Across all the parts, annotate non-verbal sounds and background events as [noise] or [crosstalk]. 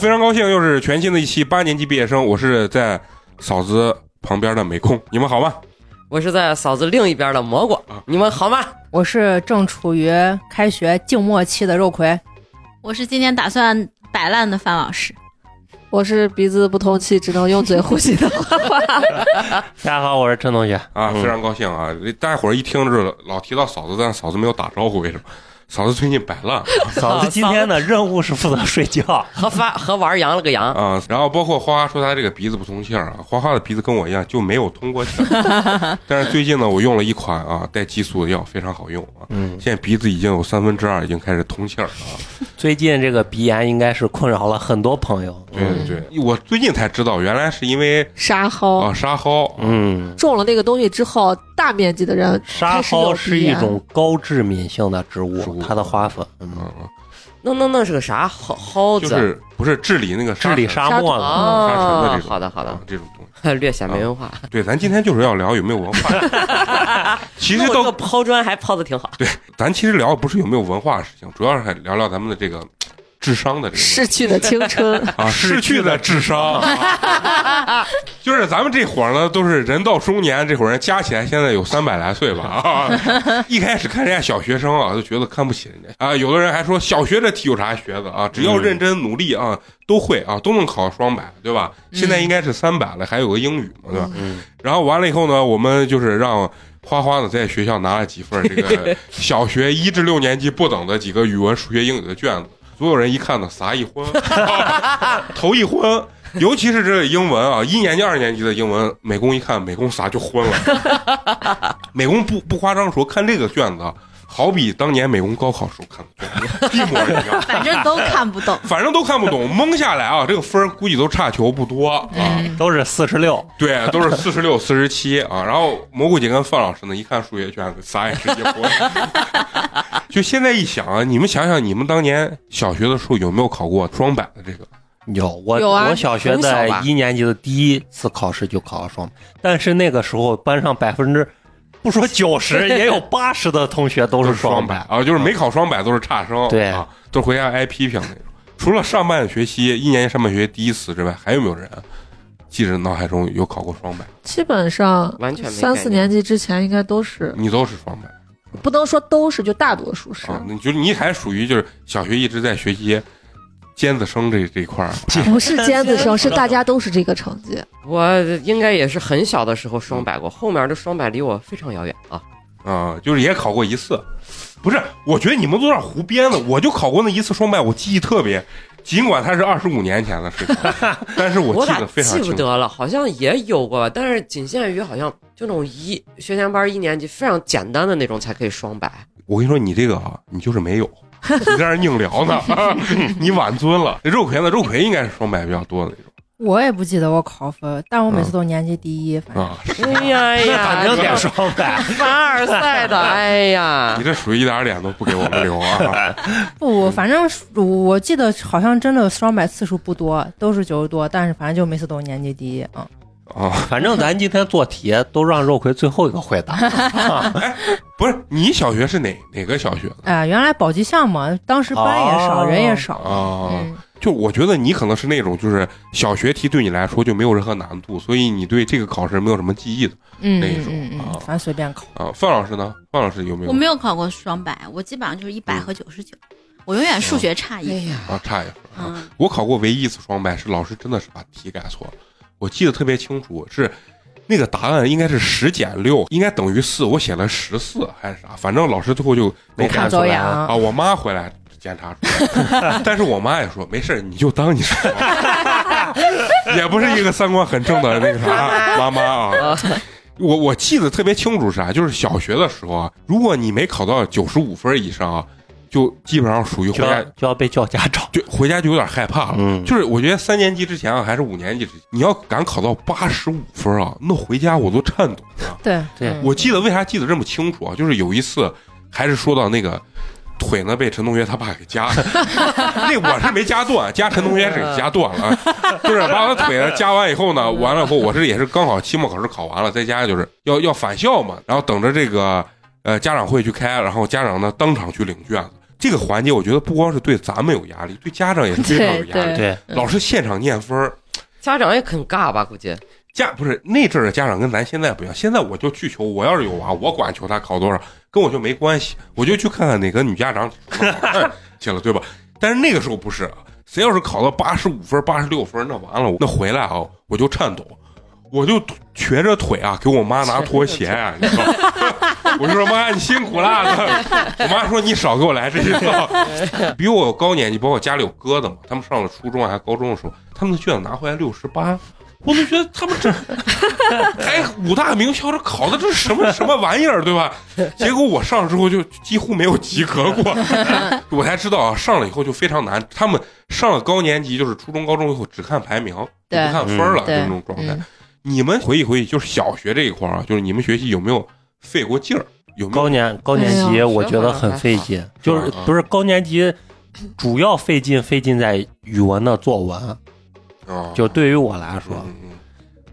好，非常高兴，又是全新的一期八年级毕业生，我是在嫂子旁边的美空，你们好吗？我是在嫂子另一边的蘑菇，你们好吗？我是正处于开学静默期的肉葵，我是今天打算摆烂的范老师，我是鼻子不通气，只能用嘴呼吸的花花。[laughs] 大家好，我是陈同学啊，非常高兴啊！大家伙儿一听是老提到嫂子，但嫂子没有打招呼，为什么？嫂子最近摆烂，[laughs] 嫂子今天的任务是负责睡觉 [laughs] 和发和玩羊了个羊啊。然后包括花花说她这个鼻子不通气儿啊，花花的鼻子跟我一样就没有通过气儿。[laughs] 但是最近呢，我用了一款啊带激素的药，非常好用啊。嗯，现在鼻子已经有三分之二已经开始通气儿了。最近这个鼻炎应该是困扰了很多朋友。对对对，我最近才知道，原来是因为沙蒿啊沙蒿，嗯，种了那个东西之后，大面积的人沙蒿是一种高致敏性的植物。它的花粉，嗯，那那那是个啥蒿蒿子？就是不是治理那个治理沙漠的沙尘的这种？好的好的，这种东西 [laughs] 略显没文化。对，咱今天就是要聊有没有文化。[laughs] 其实到个抛砖还抛的挺好。对，咱其实聊的不是有没有文化的事情，主要是还聊聊咱们的这个。智商的这个逝去的青春 [laughs] 啊，逝去的智商，[laughs] 就是咱们这伙儿呢，都是人到中年，这伙人加起来现在有三百来岁吧啊！[laughs] 一开始看人家小学生啊，就觉得看不起人家啊。有的人还说小学这题有啥学的啊？只要认真努力啊，都会啊，都能考双百，对吧？现在应该是三百了，还有个英语嘛，对吧？然后完了以后呢，我们就是让花花呢在学校拿了几份这个小学一至六年级不等的几个语文、数学、英语的卷子。所有人一看呢，撒一昏，[laughs] 头一昏，尤其是这英文啊，一年级、二年级的英文，美工一看，美工撒就昏了。[laughs] 美工不不夸张说，看这个卷子。好比当年美工高考时候看的卷子，一模一样。[laughs] 反正都看不懂，反正都看不懂，蒙下来啊，这个分估计都差球不多啊，都是四十六，对，都是四十六、四十七啊。然后蘑菇姐跟范老师呢，一看数学卷子，啥也直接昏。就现在一想啊，你们想想，你们当年小学的时候有没有考过双百的这个？有，我有我小学在一年级的第一次考试就考了双百，但是那个时候班上百分之。不说九十，[laughs] 也有八十的同学都是双百啊，[laughs] 就是没考双百都是差生，对啊，都回家挨批评那种。除了上半学期一年级上半学期第一次之外，还有没有人记着脑海中有考过双百？基本上完全三四年级之前应该都是，你都是双百，不能说都是，就大多数是。你就你还属于就是小学一直在学习。尖子生这这块儿不是尖子生，[laughs] 是大家都是这个成绩。我应该也是很小的时候双百过，后面的双百离我非常遥远啊。啊，就是也考过一次，不是？我觉得你们都有点胡编的。我就考过那一次双百，我记忆特别，尽管它是二十五年前的事情，[laughs] 但是我记得非常记不得了，好像也有过，但是仅限于好像就那种一学前班一年级非常简单的那种才可以双百。我跟你说，你这个啊，你就是没有。[laughs] 你在这硬聊呢，[laughs] 你晚尊了。肉葵呢？肉葵应该是双百比较多的那种。我也不记得我考分，但我每次都年级第一。啊，哎呀呀，反正得双百，凡尔赛的，[laughs] 哎呀，你这属于一点脸都不给我们留啊！[laughs] 不，反正我记得好像真的双百次数不多，都是九十多，但是反正就每次都年级第一啊。啊，[laughs] 反正咱今天做题都让肉葵最后一个回答。哎，不是，你小学是哪哪个小学？哎，原来宝鸡项嘛，当时班也少，人也少啊。就我觉得你可能是那种，就是小学题对你来说就没有任何难度，所以你对这个考试没有什么记忆的那一种啊。反正随便考啊。范老师呢？范老师有没有？我没有考过双百，我基本上就是一百和九十九。我永远数学差一分啊，差一分啊。我考过唯一一次双百，是老师真的是把题改错了。我记得特别清楚，是那个答案应该是十减六，应该等于四。我写了十四还是啥，反正老师最后就没看出来啊。我妈回来检查出来，[laughs] 但是我妈也说没事你就当你是，[laughs] 也不是一个三观很正的那个啥妈妈啊。[laughs] 我我记得特别清楚是啥，就是小学的时候啊，如果你没考到九十五分以上啊。就基本上属于回家就要被叫家长，就回家就有点害怕了。嗯，就是我觉得三年级之前啊，还是五年级之前，你要敢考到八十五分啊，那回家我都颤抖了。对对，我记得为啥记得这么清楚啊？就是有一次，还是说到那个腿呢被陈同学他爸给夹，[laughs] 那我是没夹断，夹陈同学是给夹断了，就是把我腿呢夹完以后呢，完了以后我是也是刚好期末考试考完了，在家就是要要返校嘛，然后等着这个呃家长会去开，然后家长呢当场去领卷子。这个环节，我觉得不光是对咱们有压力，对家长也是非常有压力。对，老师现场念分儿，家长也很尬吧？估计家不是那阵儿的家长跟咱现在不一样，现在我就去求，我要是有娃，我管求他考多少，跟我就没关系，我就去看看哪个女家长去 [laughs] 了，对吧？但是那个时候不是，谁要是考到八十五分、八十六分，那完了，那回来啊，我就颤抖。我就瘸着腿啊，给我妈拿拖鞋啊，你知道？[laughs] 我就说妈，你辛苦了。[laughs] 我妈说你少给我来这一套。比我高年级，包括家里有哥的嘛，他们上了初中还高中的时候，他们的卷子拿回来六十八，我都觉得他们这 [laughs] 还五大名校这考的这是什么什么玩意儿，对吧？[laughs] 结果我上了之后就几乎没有及格过，[laughs] 我才知道啊，上了以后就非常难。他们上了高年级，就是初中、高中以后只看排名，不看分了，就那种状态。你们回忆回忆，就是小学这一块啊，就是你们学习有没有费过劲儿？有高年高年级，我觉得很费劲，就是不是高年级，主要费劲费劲在语文的作文，就对于我来说，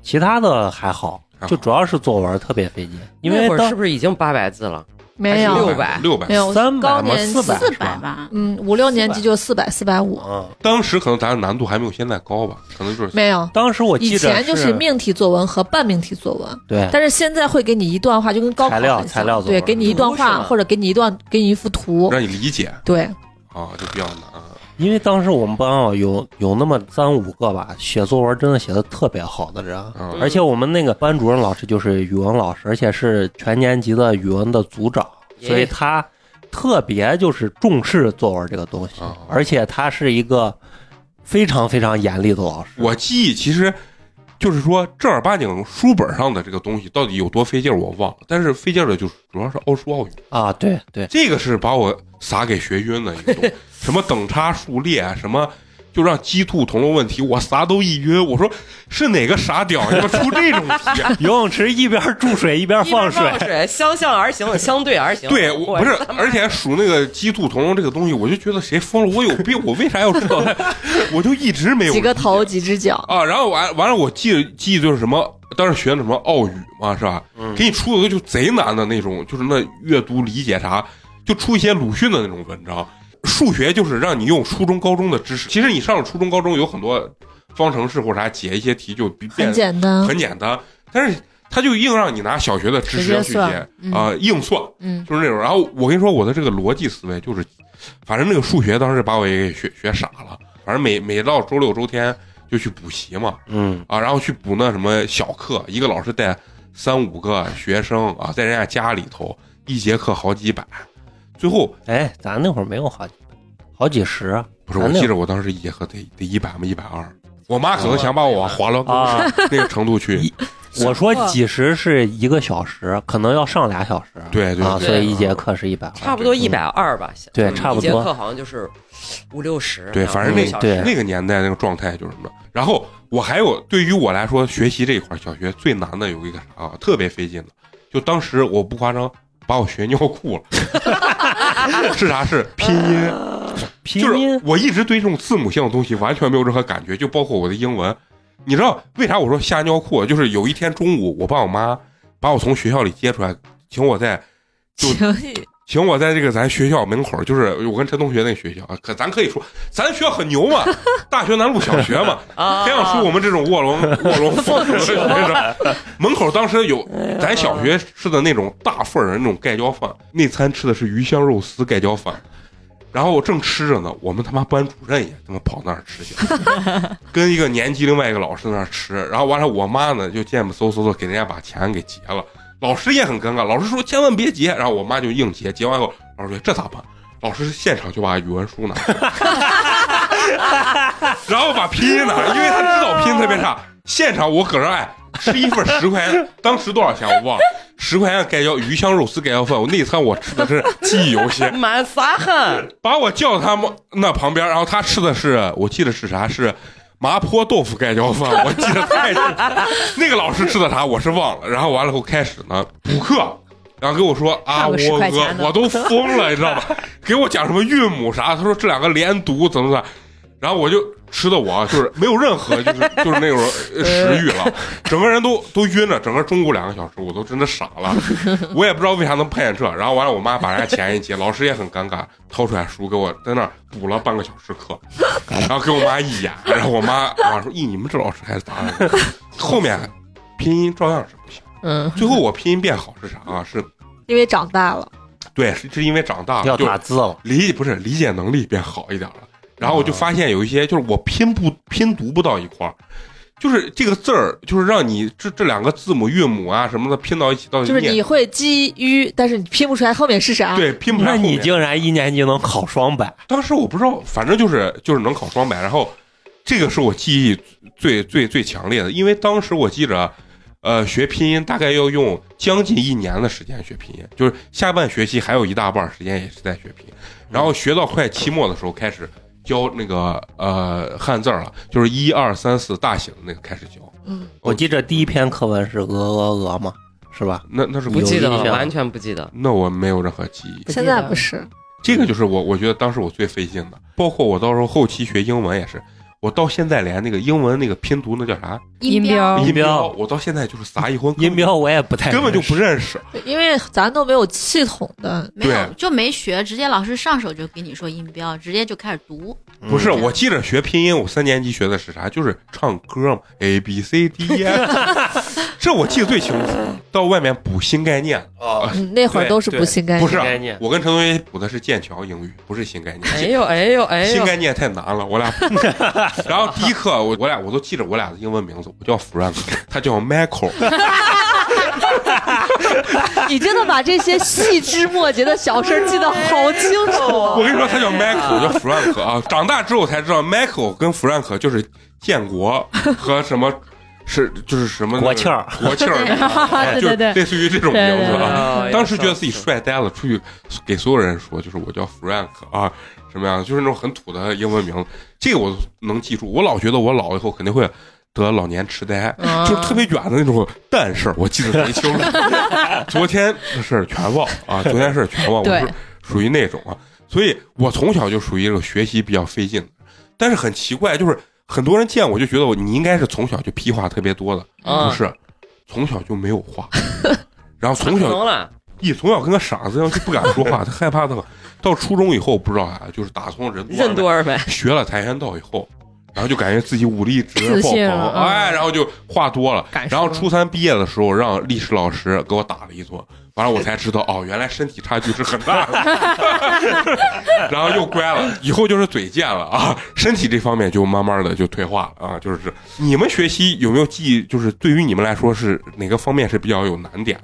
其他的还好，就主要是作文特别费劲，因为那会儿是不是已经八百字了？没有六百，六百，没有三百吗？四百，四百吧。嗯，五六年级就四百，四百五。嗯，当时可能咱难度还没有现在高吧？可能就是没有。当时我以前就是命题作文和半命题作文。对。但是现在会给你一段话，就跟高考材料材料对，给你一段话或者给你一段给你一幅图，让你理解。对。啊，就比较难。因为当时我们班啊有有那么三五个吧，写作文真的写的特别好的人，而且我们那个班主任老师就是语文老师，而且是全年级的语文的组长。所以他特别就是重视作文这个东西，而且他是一个非常非常严厉的老师。我记忆其实就是说正儿八经书本上的这个东西到底有多费劲我忘了，但是费劲的就主要是奥数奥语。啊，对对，这个是把我撒给学晕的一个东西，[laughs] 什么等差数列什么。就让鸡兔同笼问题，我啥都一晕。我说是哪个傻屌，你们出这种题？[laughs] 游泳池一边注水一边放水，相向而行，[laughs] 相对而行。对，我不是，而且数那个鸡兔同笼这个东西，我就觉得谁疯了？我有病？我为啥要知道？我就一直没有几个头几只脚啊。然后完完了，我记记忆就是什么，当时学的什么奥语嘛，是吧？给你出一个就贼难的那种，就是那阅读理解啥，就出一些鲁迅的那种文章。数学就是让你用初中、高中的知识。其实你上了初中、高中，有很多方程式或者啥解一些题就很简单，很简单。但是他就硬让你拿小学的知识去解啊，硬算，嗯，就是那种。然后我跟你说，我的这个逻辑思维就是，反正那个数学当时把我也给学学傻了。反正每每到周六周天就去补习嘛，嗯啊，然后去补那什么小课，一个老师带三五个学生啊，在人家家里头一节课好几百。最后，哎，咱那会儿没有好几好几十，不是？我记得我当时一节课得得一百嘛，一百二。我妈可能想把我划了那个程度去。我说几十是一个小时，可能要上俩小时。对对，所以一节课是一百二，差不多一百二吧。对，差不多。一节课好像就是五六十。对，反正那对那个年代那个状态就是什么。然后我还有，对于我来说，学习这一块，小学最难的有一个啥啊？特别费劲的，就当时我不夸张。把我学尿裤了，是啥？是拼音，[laughs] 拼音。我一直对这种字母性的东西完全没有任何感觉，就包括我的英文。你知道为啥我说吓尿裤？就是有一天中午，我爸我妈把我从学校里接出来，请我在就。请我在这个咱学校门口，就是我跟陈同学那学校，可咱可以说，咱学校很牛嘛，大学南路小学嘛，[laughs] 培养出我们这种卧龙 [laughs] 卧龙凤雏的学生。门口当时有咱小学吃的那种大份儿的那种盖浇饭，那餐吃的是鱼香肉丝盖浇饭，然后我正吃着呢，我们他妈班主任也他妈跑那儿吃去，跟一个年级另外一个老师在那儿吃，然后完了我妈呢就贱不嗖嗖的给人家把钱给结了。老师也很尴尬，老师说千万别结，然后我妈就硬结，结完后老师说这咋办？老师现场就把语文书拿，[laughs] 然后把拼音拿，因为他知道拼音特别差。现场我搁这哎吃一份十块钱，当时多少钱我忘了，十块钱盖浇鱼香肉丝盖浇饭，我那餐我吃的是记忆犹新。满撒狠，把我叫他们那旁边，然后他吃的是我记得是啥是。麻婆豆腐盖浇饭，我记得太清。那个老师吃的啥，我是忘了。然后完了后开始呢补课，然后跟我说啊，我我我都疯了，你知道吧？[laughs] 给我讲什么韵母啥，他说这两个连读怎么怎么。然后我就吃的我就是没有任何就是 [laughs] 就是那种呃食欲了，整个人都都晕了，整个中午两个小时我都真的傻了，我也不知道为啥能碰见这。然后完了，我妈把人家钱一结，老师也很尴尬，掏出来书给我在那儿补了半个小时课，然后给我妈一眼，然后我妈我妈说：“咦，你们这老师还是咋的？” [laughs] 后面拼音照样是不行，嗯，最后我拼音变好是啥啊？是因为长大了，对，是是因为长大了要就打字了，理不是理解能力变好一点了。然后我就发现有一些就是我拼不拼读不到一块儿，就是这个字儿，就是让你这这两个字母韵母啊什么的拼到一起到底就是你会基于，但是你拼不出来后面是啥。，对拼不出来那后面。你竟然一年级能考双百？当时我不知道，反正就是就是能考双百，然后这个是我记忆最最最强烈的，因为当时我记着。呃，学拼音大概要用将近一年的时间学拼音，就是下半学期还有一大半时间也是在学拼音，然后学到快期末的时候开始教那个呃汉字儿了，就是一二三四大写的那个开始教。嗯，我记着第一篇课文是鹅鹅鹅嘛，是吧？那那是不记得了，完全不记得。那我没有任何记忆。现在不是，这个就是我我觉得当时我最费劲的，包括我到时候后期学英文也是，我到现在连那个英文那个拼读那叫啥音标标音音标我到现在就是撒一荤音标我也不太根本就不认识。因为咱都没有系统的，没有就没学，直接老师上手就给你说音标，直接就开始读。不是，嗯我记着学拼音，我三年级学的是啥？就是唱歌嘛，A B C D E [laughs] 这我记得最清楚。到外面补新概念，啊，嗯那会儿都是补新概念。不是我跟陈同学补的是剑桥英语，不是新概念。哎呦哎呦哎呦，新概念太难了，我俩。[laughs] 然后第一课我我俩我都记着我俩的英文名字，我叫 Frank，他叫 Michael。[laughs] 你真的把这些细枝末节的小事儿记得好清楚我啊。跟你说，他叫 Michael，叫 Frank 啊。长大之后才知道，Michael 跟 Frank 就是建国和什么是就是什么国庆儿国庆儿，[laughs] 哎对对对就类似于这种名字啊。啊当时觉得自己帅呆了，出去给所有人说，就是我叫 Frank 啊，什么样，就是那种很土的英文名字，这个我能记住。我老觉得我老了以后肯定会得老年痴呆，就是特别远的那种但是，我记得贼清楚。[laughs] 昨天的事全忘啊，昨天事全忘，我是属于那种啊，所以我从小就属于一个学习比较费劲的。但是很奇怪，就是很多人见我就觉得我你应该是从小就屁话特别多的，嗯不是，从小就没有话，[laughs] 然后从小一从小跟个傻子一样，就不敢说话，他害怕的很。到初中以后不知道啊，就是打从人任多儿呗。学了跆拳道以后，然后就感觉自己武力值自爆棚，哎，然后就话多了然后初三毕业的时候，让历史老师给我打了一顿，完了我才知道，哦，原来身体差距是很大的。[laughs] 然后又乖了，以后就是嘴贱了啊，身体这方面就慢慢的就退化了啊。就是你们学习有没有记忆？就是对于你们来说是哪个方面是比较有难点的？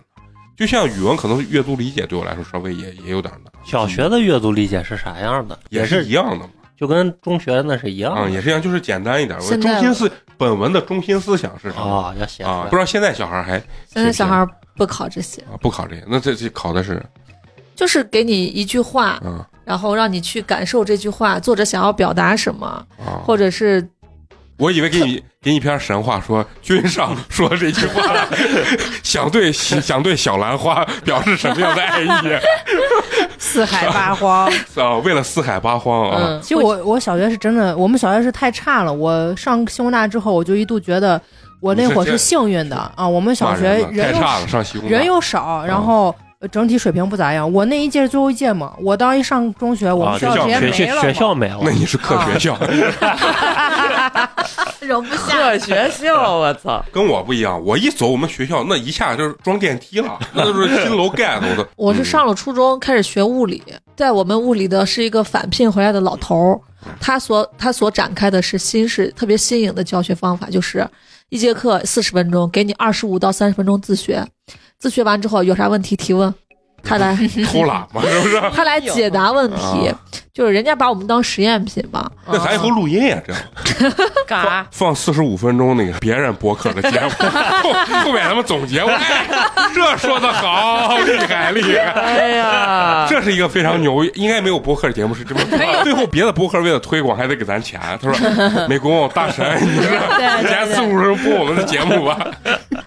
就像语文，可能阅读理解对我来说稍微也也有点难，小学的阅读理解是啥样的？也是是一样的嘛。就跟中学那是一样啊、的也是一样，就是简单一点。我中心思本文的中心思想是什么？啊，要写啊，不知道现在小孩还现在小孩不考这些，啊不考这些，那这这考的是？就是给你一句话，嗯然后让你去感受这句话，作者想要表达什么，啊，或者是我以为给你给你一篇神话，说君上说这句话，[laughs] 想对想对小兰花表示什么样的爱意 [laughs] 四海八荒。啊？为了四海八荒啊，嗯，其实我我小学是真的，我们小学是太差了。我上西工大之后，我就一度觉得我那会儿是幸运的啊。我们小学人又差了，上西工人又少，然后呃整体水平不咋样。我那一届是最后一届嘛，我当一上中学，我啊，们学校学校直接学校没了嘛。学校没了那，你是客学校，[laughs] 容不下。这学校，我操！[laughs] 跟我不一样。我一走我们学校，那一下就是装电梯了，那都是新楼盖的。我是上了初中开始学物理，在我们物理的是一个返聘回来的老头儿，他所他所展开的是新式特别新颖的教学方法，就是一节课四十分钟，给你二十五到三十分钟自学，自学完之后有啥问题提问，他来 [laughs] 偷懒嘛，是不是？他来解答问题啊，就是人家把我们当实验品嘛。[laughs] 那咱以后录音也这样，[laughs] 干啥？放四十五分钟那个别人播客的节目，后后面他们总结，我哎，这说的好，厉害厉害。哎呀，这是一个非常牛，应该没有播客的节目是这么做的。最后别的播客为了推广还得给咱钱。他说：“美工大神，你是对以前四五十播我们的节目吧？”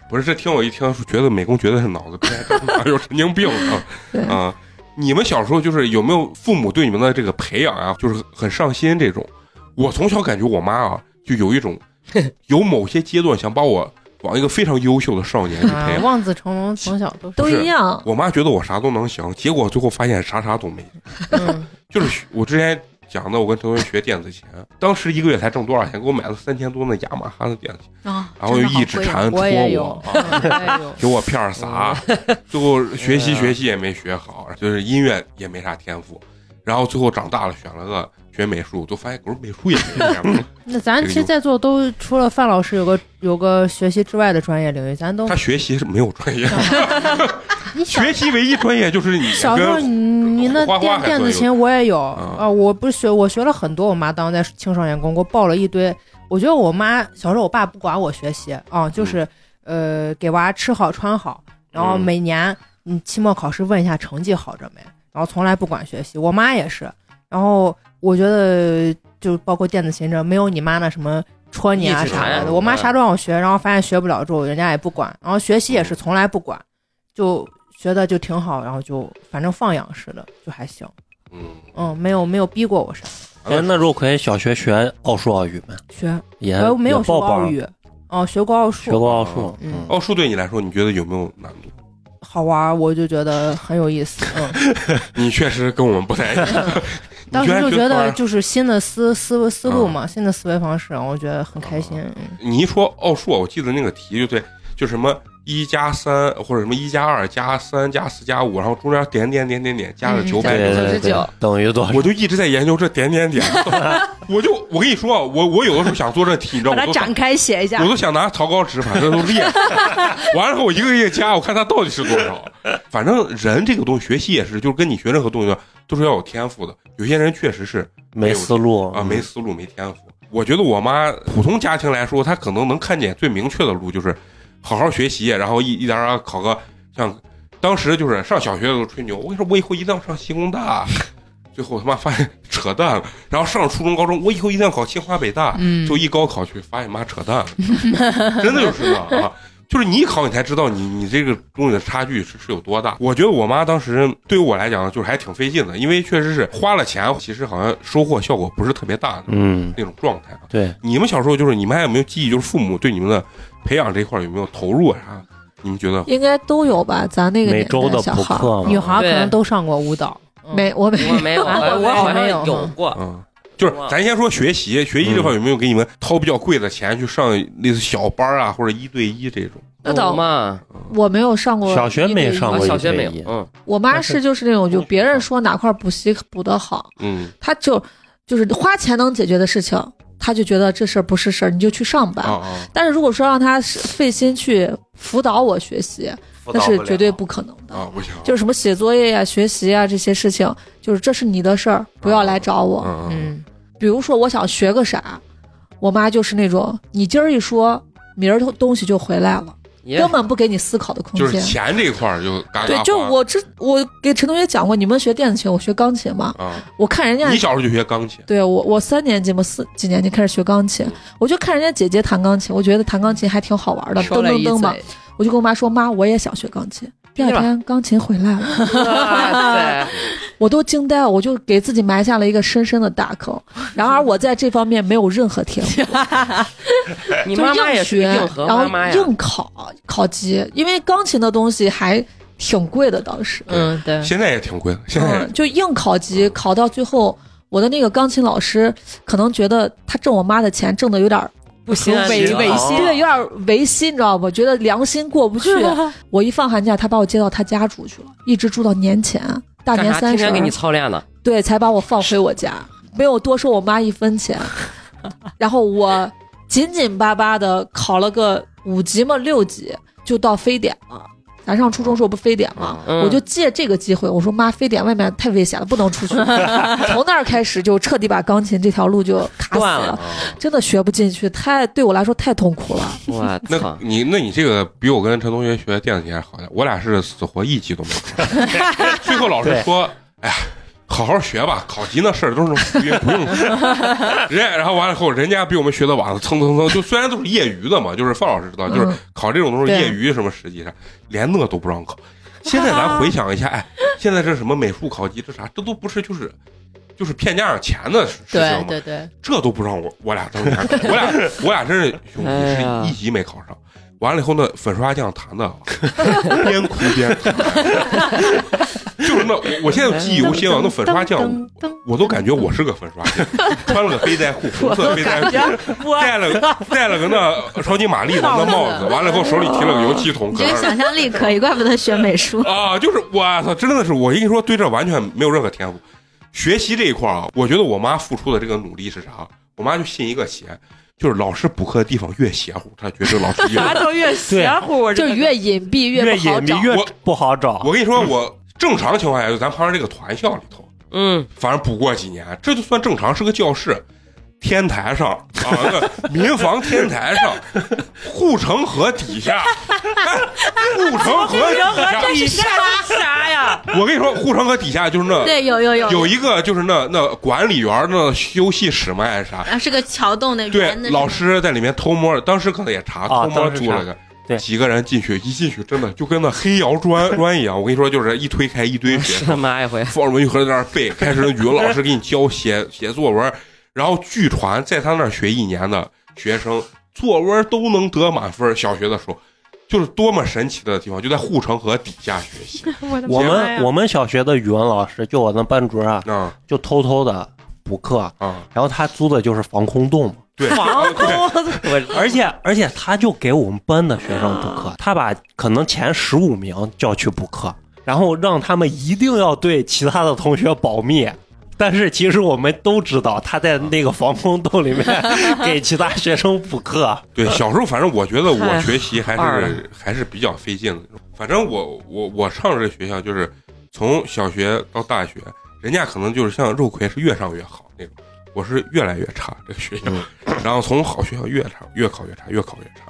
不是，这听我一听，觉得美工绝对是脑子不太正常，有神经病啊！啊，你们小时候就是有没有父母对你们的这个培养啊，就是很上心这种？我从小感觉我妈啊，就有一种 [laughs] 有某些阶段想把我往一个非常优秀的少年去培养。啊望子成龙，从小都是都一样。我妈觉得我啥都能行，结果最后发现啥啥都没。嗯 [laughs] 就是我之前讲的，我跟同学学电子琴，当时一个月才挣多少钱？给我买了三千多那雅马哈的电子琴，啊，然后又一直缠拖我。[laughs] [laughs] 给我片儿撒，最后学习学习也没学好，就是音乐也没啥天赋，然后最后长大了选了个学美术，都发现我说美术也没天赋。[laughs] 那咱其实，在座都除了范老师有个有个学习之外的专业领域，咱都他学习是没有专业，[laughs] 你学习唯一专业就是你小时候你你那电电子琴我也有啊啊，我不是学我学了很多，我妈当时在青少年宫给我报了一堆。我觉得我妈小时候我爸不管我学习啊，就是呃给娃吃好穿好，然后嗯每年嗯期末考试问一下成绩好着没，然后从来不管学习。我妈也是，然后我觉得就包括电子琴这没有你妈那什么。戳你啊啥的，我妈啥都让我学，然后发现学不了之后，人家也不管，然后学习也是从来不管，就学的就挺好，然后就反正放养式的就还行，嗯，嗯，没有没有逼过我啥哎，那如果可以小学学奥数奥语吗？学，也没有学过奥语，哦，学过奥数，学过奥数，嗯奥数对你来说，你觉得有没有难度？好玩，我就觉得很有意思，嗯，[laughs] 你确实跟我们不太一样。[laughs] 当时就觉得就是新的思思思路嗯。嘛，新的思维方式，我觉得很开心，嗯。你一说奥数，我记得那个题就对，就什么一加三或者什么一加二加三加四加五，然后中间点点点点点加了嗯九百九十九，等于多少？我就一直在研究这点点点，[laughs] 我就我跟你说，我我有的时候想做这题，你知道吗？我都想开写一下我都想拿草稿纸把这都列，完了后我一个一个加，我看它到底是多少。反正人这个东西学习也是，就是跟你学任何东西都是要有天赋的。有些人确实是没思路啊，没思路，没天赋。我觉得我妈普通家庭来说，她可能能看见最明确的路就是好好学习，然后一一点点考个像当时就是上小学的时候吹牛，我跟你说我以后一定要上西工大，[laughs] 最后他妈发现扯淡了。然后上了初中、高中，我以后一定要考清华北大，嗯就一高考去发现妈扯淡了，[laughs] 真的就是这样啊。就是你一考，你才知道你你这个东西的差距是是有多大。我觉得我妈当时对于我来讲，就是还挺费劲的，因为确实是花了钱，其实好像收获效果不是特别大的嗯，那种状态啊。对，你们小时候就是你们还有没有记忆？就是父母对你们的培养这一块有没有投入啊？啥？你们觉得？应该都有吧？咱那个年每周的小孩儿，补课，女孩儿可能都上过舞蹈，嗯没我没我没有，[laughs] 啊我好像没有有过，嗯，就是咱先说学习，学习这块有没有给你们掏比较贵的钱去上类似小班啊，或者一对一这种？那倒嘛？我没有上过小学没上过小学没有嗯，我妈是就是那种，就别人说哪块补习补得好，嗯她就就是花钱能解决的事情，她就觉得这事儿不是事儿，你就去上吧。啊啊，但是如果说让他是费心去辅导我学习，那是绝对不可能的。啊，不行，就是什么写作业呀、学习呀这些事情，就是这是你的事儿，不要来找我。嗯嗯嗯，比如说我想学个啥，我妈就是那种你今儿一说，明儿东西就回来了，也根本不给你思考的空就是间。钱这一块儿就嘎嘎对，就我这我给陈同学讲过，你们学电子琴，我学钢琴嘛。啊，我看人家你小时候就学钢琴，对我，我三年级嘛，四几年级开始学钢琴，我就看人家姐姐弹钢琴，我觉得弹钢琴还挺好玩的，噔噔噔嘛，，我就跟我妈说，妈，我也想学钢琴。第二天钢琴回来了，[laughs] 哇塞，我都惊呆了，我就给自己埋下了一个深深的大坑。然而我在这方面没有任何天赋，就 [laughs] 你妈妈也硬学，然后硬考考级，因为钢琴的东西还挺贵的，当时。嗯，对，现在也挺贵的，现在嗯，就硬考级，考到最后，我的那个钢琴老师可能觉得他挣我妈的钱挣的有点儿不行违违心对，有点儿违心，你知道不？觉得良心过不去。[laughs] 我一放寒假，他把我接到他家住去了，一直住到年前，大？年三十天天给你操练呢？对，才把我放回我家，没有多收我妈一分钱。[laughs] 然后我紧紧巴巴的考了个五级嘛六级，就到非典了。咱上初中时候不非典吗？嗯我就借这个机会，我说妈，非典外面太危险了，不能出去。[laughs] 从那儿开始就彻底把钢琴这条路就卡死断了了，真的学不进去，太对我来说太痛苦了。[laughs] 我那操！你那你这个比我跟陈同学学电子琴还好点，我俩是死活一级都没有。[laughs] 最后老师说：“哎呀，好好学吧，考级那事儿都是不用，不用学。[laughs] ”人家然后完了以后，人家比我们学的晚了，蹭蹭蹭，就虽然都是业余的嘛，就是范老师知道，就是嗯考这种都是业余什么实际上连那都不让考。现在咱回想一下，哎，现在这什么美术考级这啥，这都不是就是就是骗家长钱的事情嘛，对对，这都不让我我俩当年考，我俩我俩真是兄弟是一级没考上。完了以后那，粉刷匠弹的 [laughs] 边哭边弹，就是那我我现在记忆犹新啊，那粉刷匠我都感觉我是个粉刷匠，穿了个背带裤，红色背带裤，戴了戴了个那超级玛丽的那帽子，完了以后手里提了个油漆桶，你这个搁那儿。想象力可以，怪不得学美术。啊，就是我操，真的是我跟你说，对这完全没有任何天赋。学习这一块啊，我觉得我妈付出的这个努力是啥？我妈就信一个邪，就是老师补课的地方越邪乎，他觉得这个老师越啥都越邪乎，我就是越隐蔽越不好找。隐蔽越我不好找。我跟你说，我正常情况下，就咱旁边这个团校里头，嗯，反正补过几年，这就算正常，是个教室。天台上啊，那个民房天台上，[laughs] 护城河底下，哎护城河底下是，啥呀？我跟你说，护城河底下就是那对，有有有有一个就是那那管理员那休息室嘛还是啥？啊，是个桥洞的对，老师在里面偷摸，当时可能也查，啊偷摸租了个。对几个人进去，一进去真的就跟那黑窑砖 [laughs] 砖一样。我跟你说，就是一推开一堆学生，他妈一回，放着文具盒在那儿背，开始语文老师给你教写写作文，然后据传在他那儿学一年的学生作文都能得满分。小学的时候，就是多么神奇的地方，就在护城河底下学习 [laughs] 我们我们小学的语文老师，就我那班主任就偷偷的补课，啊！然后他租的就是防空洞嘛。对，防空，洞 [laughs] 而且而且他就给我们班的学生补课，他把可能前十五名叫去补课，然后让他们一定要对其他的同学保密。但是其实我们都知道，他在那个防空洞里面 [laughs] 给其他学生补课。对，[laughs] 小时候反正我觉得我学习还二。是还是比较费劲的。那种。反正我我我上的这学校就是从小学到大学，人家可能就是像肉葵是越上越好那种，我是越来越差这个学校，[laughs] 然后从好学校越差越考越差，越考越差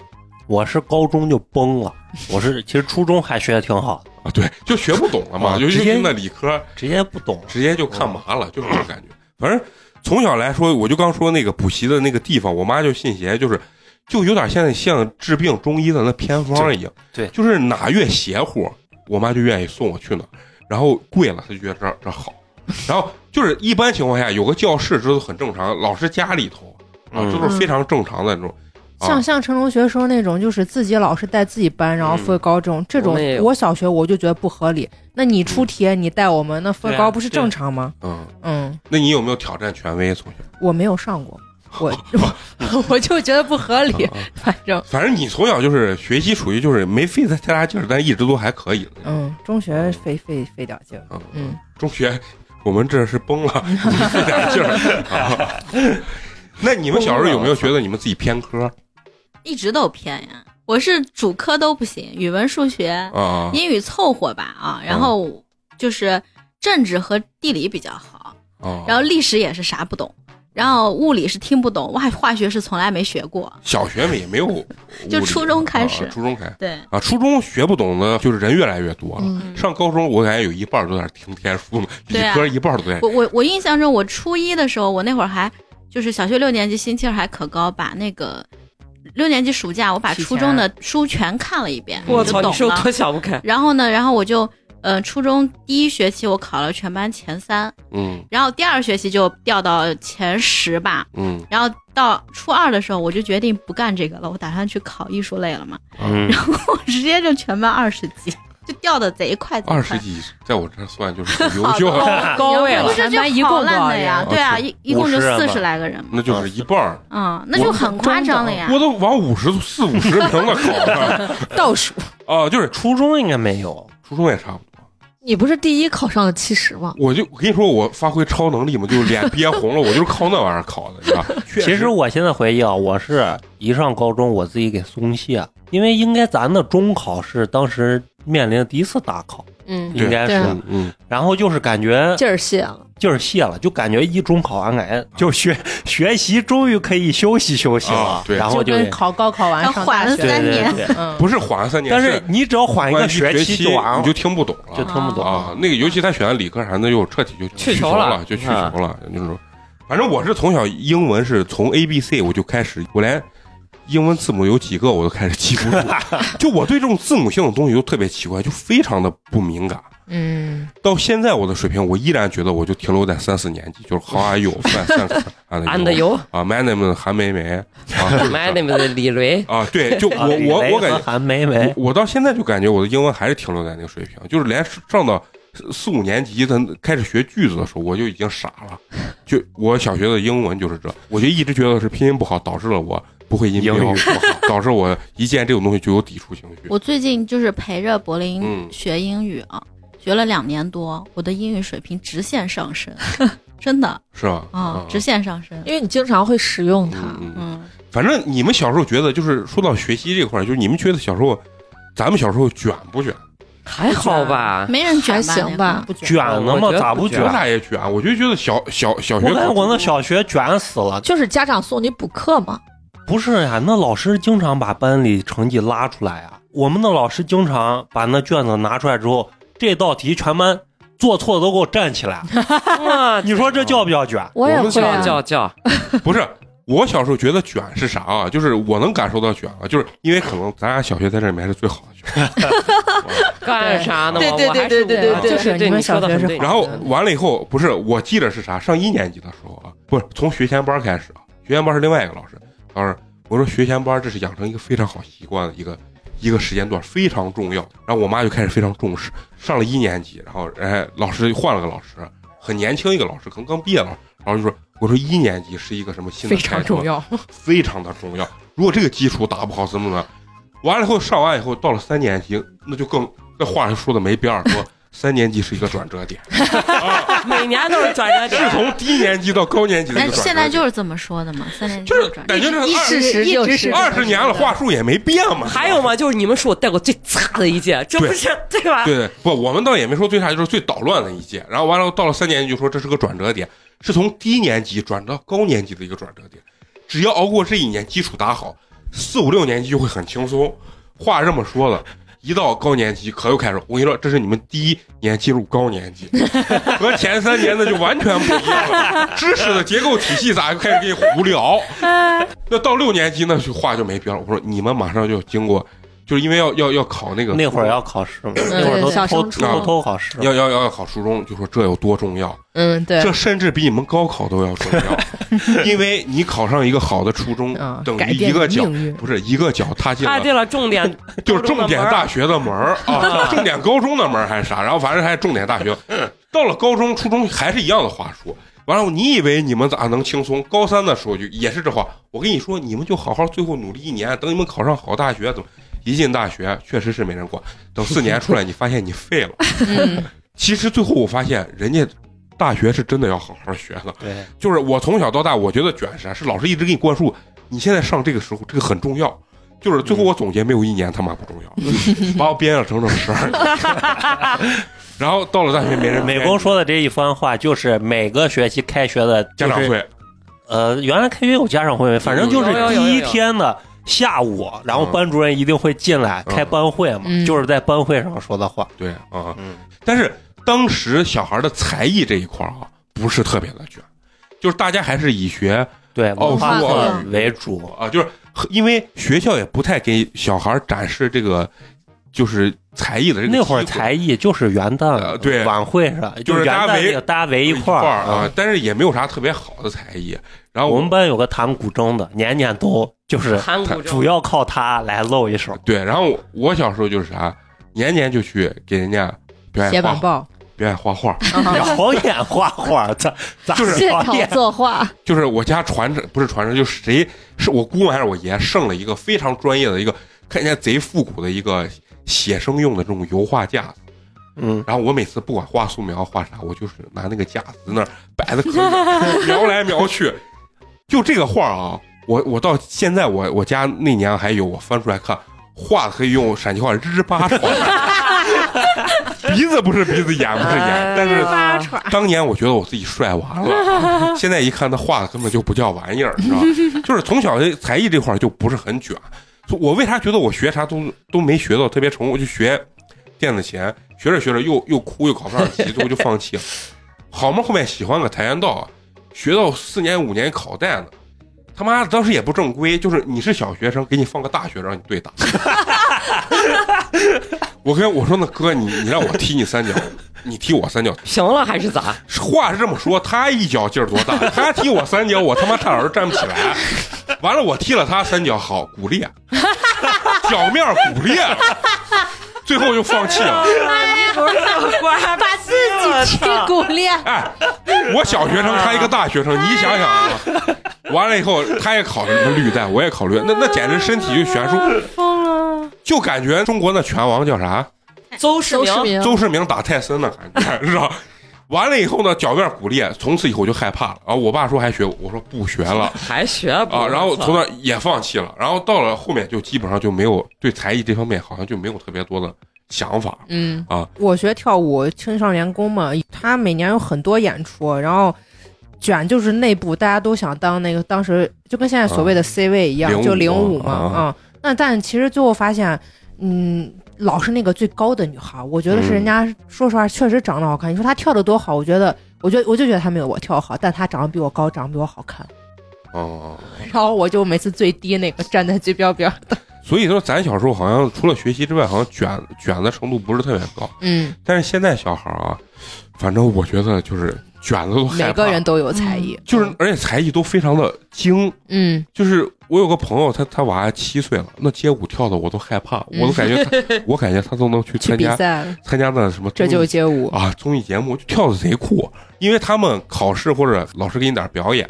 我是高中就崩了，我是其实初中还学的挺好的，啊，对，就学不懂了嘛，尤其啊直接是那理科，直接不懂。直接就看麻了，就是这种感觉。反正从小来说，我就刚说那个补习的那个地方，我妈就信邪，就是就有点现在像治病中医的那偏方一样，对就是哪越邪乎，我妈就愿意送我去哪，然后贵了，她就觉得这这好。然后就是一般情况下有个教室，这都很正常，老师家里头啊，嗯这都是非常正常的那种。啊像像成龙学生那种，就是自己老师带自己班，然后分高这种，这种我小学我就觉得不合理。那你出题你带我们，那分高不是正常吗？嗯，嗯，那你有没有挑战权威？从小，我没有上过，我 [laughs] 我就觉得不合理啊，[laughs] 反正反正你从小就是学习属于就是没费太大劲儿，但一直都还可以。嗯，中学费费费点劲儿，嗯嗯，中学我们这是崩了，费点劲儿 [laughs] 啊。那你们小时候有没有觉得你们自己偏科一直都偏呀。我是主科都不行，语文、数学、啊？英语凑合吧啊，然后就是政治和地理比较好，啊，然后历史也是啥不懂，然后物理是听不懂，化化学是从来没学过。小学也没有，[laughs] 就初中开始啊初中开对，啊，初中学不懂的，就是人越来越多了。嗯上高中我感觉有一半都在听天书呢，理科一半都在。我我我印象中，我初一的时候，我那会儿还就是小学六年级，心气儿还可高，把那个六年级暑假我把初中的书全看了一遍，我操，就懂了你是有多。想不开？然后呢，然后我就呃初中第一学期我考了全班前三，嗯然后第二学期就掉到前十吧。嗯然后到初二的时候，我就决定不干这个了，我打算去考艺术类了嘛。嗯，[laughs] 我直接就全班二十几，就掉的贼快。二十几，在我这算就是很优秀，高位了不是就一共好多少烂的呀？对啊，啊一一共就50人吧四十来个人。那就是一半儿。嗯，那就很夸张了呀。我都往五十四五十名了考的 [laughs] 倒数啊，就是初中应该没有。初中也差不多。你不是第一考上了七十吗？我就我跟你说，我发挥超能力嘛，就是脸憋红了，我就是靠那玩意儿考的，你知道吧？[laughs] 确其实我现在回忆啊，我是一上高中我自己给松懈，因为应该咱的中考是当时面临的第一次大考，嗯，应该是嗯，然后就是感觉劲儿泄了。劲儿泄了，就感觉一中考完感觉就学学习终于可以休息休息了。啊，对。然后就跟考高考完缓三年。对，嗯，不是缓了三年，但是你只要缓一个学期就完了，你就听不懂了。就听不懂。啊。那个尤其他选的理科啥的，又彻底就球去球了。了，就去球了，就是。反正我是从小英文是从 A B C 我就开始，我连英文字母有几个我都开始记不住，[laughs] 就我对这种字母性的东西就特别奇怪，就非常的不敏感。嗯，到现在我的水平，我依然觉得我就停留在三四年级，就是 How are you？[laughs] 啊，My name is 韩梅梅啊，就是买那么的李雷，啊，对，就我啊我我感觉韩梅梅。我我到现在就感觉我的英文还是停留在那个水平，就是连上到四五年级，咱开始学句子的时候，我就已经傻了。就我小学的英文就是这，我就一直觉得是拼音不好，导致了我不会音标英语不好，导致我一见这种东西就有抵触情绪。我最近就是陪着柏林嗯学英语啊，学了两年多，我的英语水平直线上升，[laughs] 真的是吧？啊，直线上升。因为你经常会使用它。嗯反正你们小时候觉得，就是说到学习这块儿，就是你们觉得小时候，咱们小时候卷不卷？还好吧？没人卷还行吧不卷卷呢吗？咋不卷不卷我？咋也卷？我就觉得小小小学我感觉我那小学卷死了。就是家长送你补课嘛，不是呀，那老师经常把班里成绩拉出来呀。我们的老师经常把那卷子拿出来之后，这道题全班做错的都给我站起来。[laughs] 哇你说这叫不叫卷？我也会啊。叫叫，[laughs] 不是，我小时候觉得卷是啥啊？就是我能感受到卷啊，就是因为可能咱俩小学在这里面是最好的。[laughs] 干啥呢？对对对对对对对对，就是你们你说的小学是很对。然后完了以后，不是我记得是啥？上一年级的时候啊，不是从学前班开始啊，学前班是另外一个老师。老师，我说学前班这是养成一个非常好习惯的一个一个时间段，非常重要。然后我妈就开始非常重视。上了一年级，然后哎，老师换了个老师，很年轻一个老师，可能刚毕业了。然后就说，我说一年级是一个什么新的非常重要。非常的重要。如果这个基础打不好，怎么怎么样？完了以后上完以后，到了三年级，那就更那话就说的没边儿，说 [laughs] 三年级是一个转折点，啊，[laughs] 每年都是转折点，是从低年级到高年级的一个转折点。现在就是这么说的嘛，三年级就是转感觉这二事实就是二十年了，话术也没变嘛。还有嘛？就是你们是我带过最差的一届，这不是对吧？对对，不，我们倒也没说最差，就是最捣乱的一届。然后完了，到了三年级就说这是个转折点，是从低年级转到高年级的一个转折点。只要熬过这一年，基础打好，四五六年级就会很轻松。话这么说的，一到高年级可又开始，我跟你说，这是你们第一年进入高年级，和前三年的就完全不一样了。知识的结构体系咋就开始给你胡聊？[laughs] 那到六年级那就话就没边了。我说你们马上就经过，就是因为要要要考那个那会儿要考试嘛，那会儿都偷小升初偷偷考试。要要要要考初中，就说这有多重要。嗯，对，这甚至比你们高考都要重要，[laughs] 因为你考上一个好的初中啊，，等于一个脚。不是一个脚踏进了踏进了重点，[laughs] 就是重点大学的门儿 [laughs] 啊，重点高中的门还是啥，然后反正还是重点大学。到了高中、初中还是一样的话术。完了，你以为你们咋能轻松？高三的时候就也是这话。我跟你说，你们就好好最后努力一年，等你们考上好大学，怎么一进大学确实是没人管。等四年出来，[laughs] 你发现你废了。嗯，其实最后我发现，人家大学是真的要好好学的。对，就是我从小到大，我觉得卷是啥？是老师一直给你灌输，你现在上这个时候，这个很重要。就是最后我总结，没有一年他妈不重要，[laughs] 把我编了整整十二年。[laughs] 然后到了大学没人美工说的这一番话，就是每个学期开学的就是家长会，呃，原来开学有家长会没？反正就是有有有第一有有天的下午，然后班主任一定会进来嗯。开班会嘛，嗯。就是在班会上说的话。对啊，嗯，但是当时小孩的才艺这一块啊，不是特别的卷，就是大家还是以学对，奥文化数课啊为主。啊，就是因为学校也不太给小孩展示这个就是才艺的这个那会儿才艺就是元旦呃对晚会是吧，就是大家围大家围一块儿儿啊，。但是也没有啥特别好的才艺。然后我们班有个弹古筝的，年年都就是主要靠他来露一手。对，然后我小时候就是啥，年年就去给人家表演画写板报，表演画画，表演画画，咋 [laughs] 咋就是现场？作画，[laughs] 就是我家传承不是传承，就是谁是我姑还是我爷剩了一个非常专业的一个看起来贼复古的一个写生用的这种油画架子。嗯，然后我每次不管画素描画啥，我就是拿那个架子在那儿摆的可以 [laughs] 描来描去。就这个画啊，我我到现在我我家那年还有，我翻出来看，画的可以用陕西话日巴串，[laughs] 鼻子不是鼻子，眼不是眼，但是当年我觉得我自己帅完了，现在一看他画的根本就不叫玩意儿，你知道吧？就是从小的才艺这块就不是很卷。我为啥觉得我学啥都都没学到特别成功？我就学电子琴，学着学着又又哭又考不上级，最后就放弃了。[laughs] 好嘛，后面喜欢个跆拳道，学到四年五年考带呢，他妈的当时也不正规，就是你是小学生，给你放个大学让你对打。[laughs] 我跟我说那哥，你你让我踢你三脚，你踢我三脚，[laughs] 行了还是咋？话是这么说，他一脚劲儿多大？他踢我三脚，我他妈差点儿站不起来。完了，我踢了他三脚，好骨裂，[laughs] 脚面骨裂，最后就放弃了。把自己踢骨裂，哎，我小学生，他一个大学生，你想想啊，完了以后他也考什么绿带，我也考绿带，那那简直身体就悬殊，疯了。就感觉中国那拳王叫啥？邹市明，周世明邹市明打泰森的感觉，是吧？完了以后呢，脚面骨裂，从此以后就害怕了。然后我爸说还学，我说不学了 [laughs] 还学不啊。然后从那也放弃了。然后到了后面就基本上就没有对才艺这方面好像就没有特别多的想法嗯啊。我学跳舞青少年宫嘛，他每年有很多演出，然后卷就是内部大家都想当那个，当时就跟现在所谓的 C 位一样，就领舞嘛啊啊、那但其实最后发现，嗯，老是那个最高的女孩，我觉得是人家、说实话确实长得好看。你说她跳的多好，我觉得，我觉得我就觉得她没有我跳好，但她长得比我高，长得比我好看。哦、[laughs] 然后我就每次最低那个站在最边边的，[laughs] 所以说咱小时候好像除了学习之外，好像卷卷的程度不是特别高。嗯，但是现在小孩啊，反正我觉得就是卷子都害怕每个人都有才艺，就是而且才艺都非常的精。嗯，就是我有个朋友，他他娃七岁了，那街舞跳的我都害怕，嗯我都感觉他，我感觉他都能去去参加参加那什么这就是街舞。啊综艺节目，就跳的贼酷，因为他们考试或者老师给你点表演。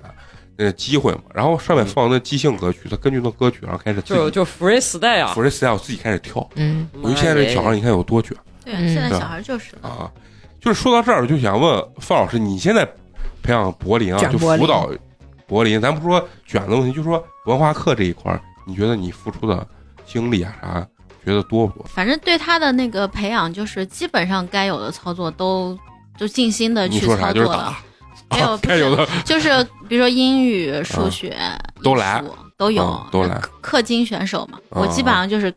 呃，机会嘛，然后上面放那即兴歌曲，他根据那歌曲，然后开始就就 freestyle 啊，freestyle 自己开始跳。嗯，我觉得现在这小孩，你看有多卷对，嗯现在小孩就是啊！就是说到这儿，我就想问范老师，你现在培养柏林啊，就辅导柏林，咱不说卷的问题，就说文化课这一块儿，你觉得你付出的精力啊啥，觉得多不多？反正对他的那个培养，就是基本上该有的操作都就尽心的去操作了。啥就是打，没有啊 [laughs] 该有的就是比如说英语、数学、都来都有嗯，都来氪金选手嘛，嗯我基本上就是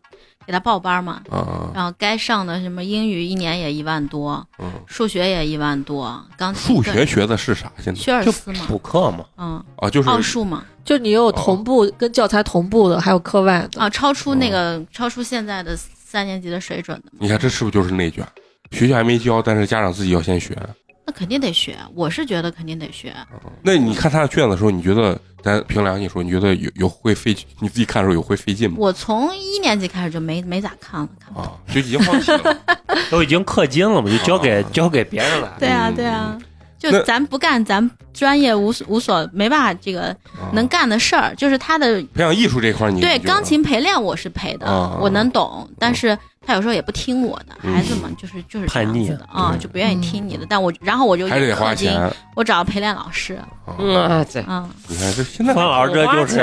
给他报班嘛，啊，然后该上的什么英语一年也一万多，嗯，数学也一万多，钢琴数学学的是啥？现在学而思嘛，补课嘛，嗯，啊，就是奥数嘛，就你有同步跟教材同步的，还有课外的。啊，超出那哦。个超出现在的三年级的水准的，你看这是不是就是内卷？学校还没教，但是家长自己要先学。那肯定得学，我是觉得肯定得学。那你看他的卷子的时候，你觉得咱凭良心说，你觉得有有会费？你自己看的时候有会费劲吗？我从一年级开始就没没咋看了。啊，就已经放弃了。[laughs] 都已经氪金了嘛，就交给交给别人了。对啊，嗯对啊，就咱不干咱专业无所无所没办法这个啊能干的事儿，就是他的培养艺术这块儿你，你对钢琴陪练我是陪的，啊我能懂，但是他有时候也不听我的，嗯。孩子们就是就是这样叛逆。子的啊，就不愿意听你的，但我然后我就还是得花，钱。我找陪练老师，啊嗯，对，嗯，你看这现在范老师这就是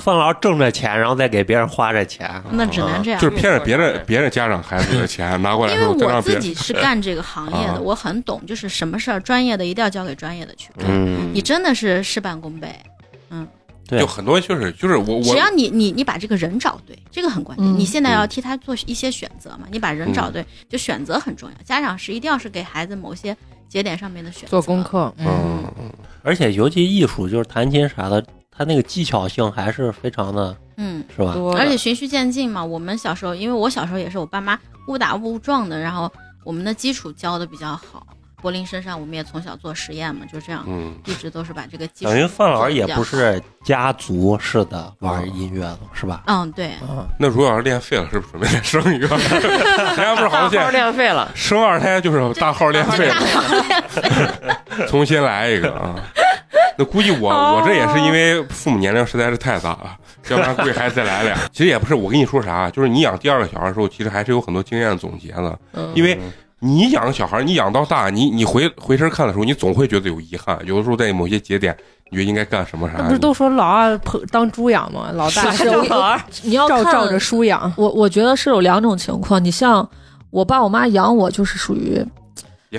范老师挣着钱，然后再给别人花着钱。那只能这样。就。是骗着别人别人家长孩子的钱拿过来因为我自己是干这个行业啊。的，我很懂，就是什么事儿专业的一定要交给专业的去干。嗯，你真的是事半功倍，对就很多就是就是我我只要你你你把这个人找对，这个很关键。嗯你现在要替他做一些选择嘛，你把人找嗯对，就选择很重要。家长是一定要是给孩子某些节点上面的选择做功。课，嗯，嗯嗯而且尤其艺术，就是弹琴啥的，他那个技巧性还是非常的，嗯，是吧？而且循序渐进嘛。我们小时候，因为我小时候也是我爸妈误打误撞的，然后我们的基础教的比较好。柏林身上，我们也从小做实验嘛，就这样，嗯，一直都是把这个。等于范老师也不是家族式的玩音乐的，是吧？嗯，对，嗯，那如果要是练废了，是不是准备再生一个？[laughs] 人家不是好大号像练废了，生二胎就是大号练废了，重新来一个啊。[laughs] 那估计我我这也是因为父母年龄实在是太大了，要不然估计还再来俩。[laughs] 其实也不是，我跟你说啥，就是你养第二个小孩的时候，其实还是有很多经验总结的。嗯因为你养小孩，你养到大，你你回回身看的时候，你总会觉得有遗憾。有的时候在某些节点，你觉得应该干什么啥。那，不是都说老二捧当猪养吗？老大是我你要照照着书养，我我觉得是有两种情况，你像我爸我妈养我，就是属于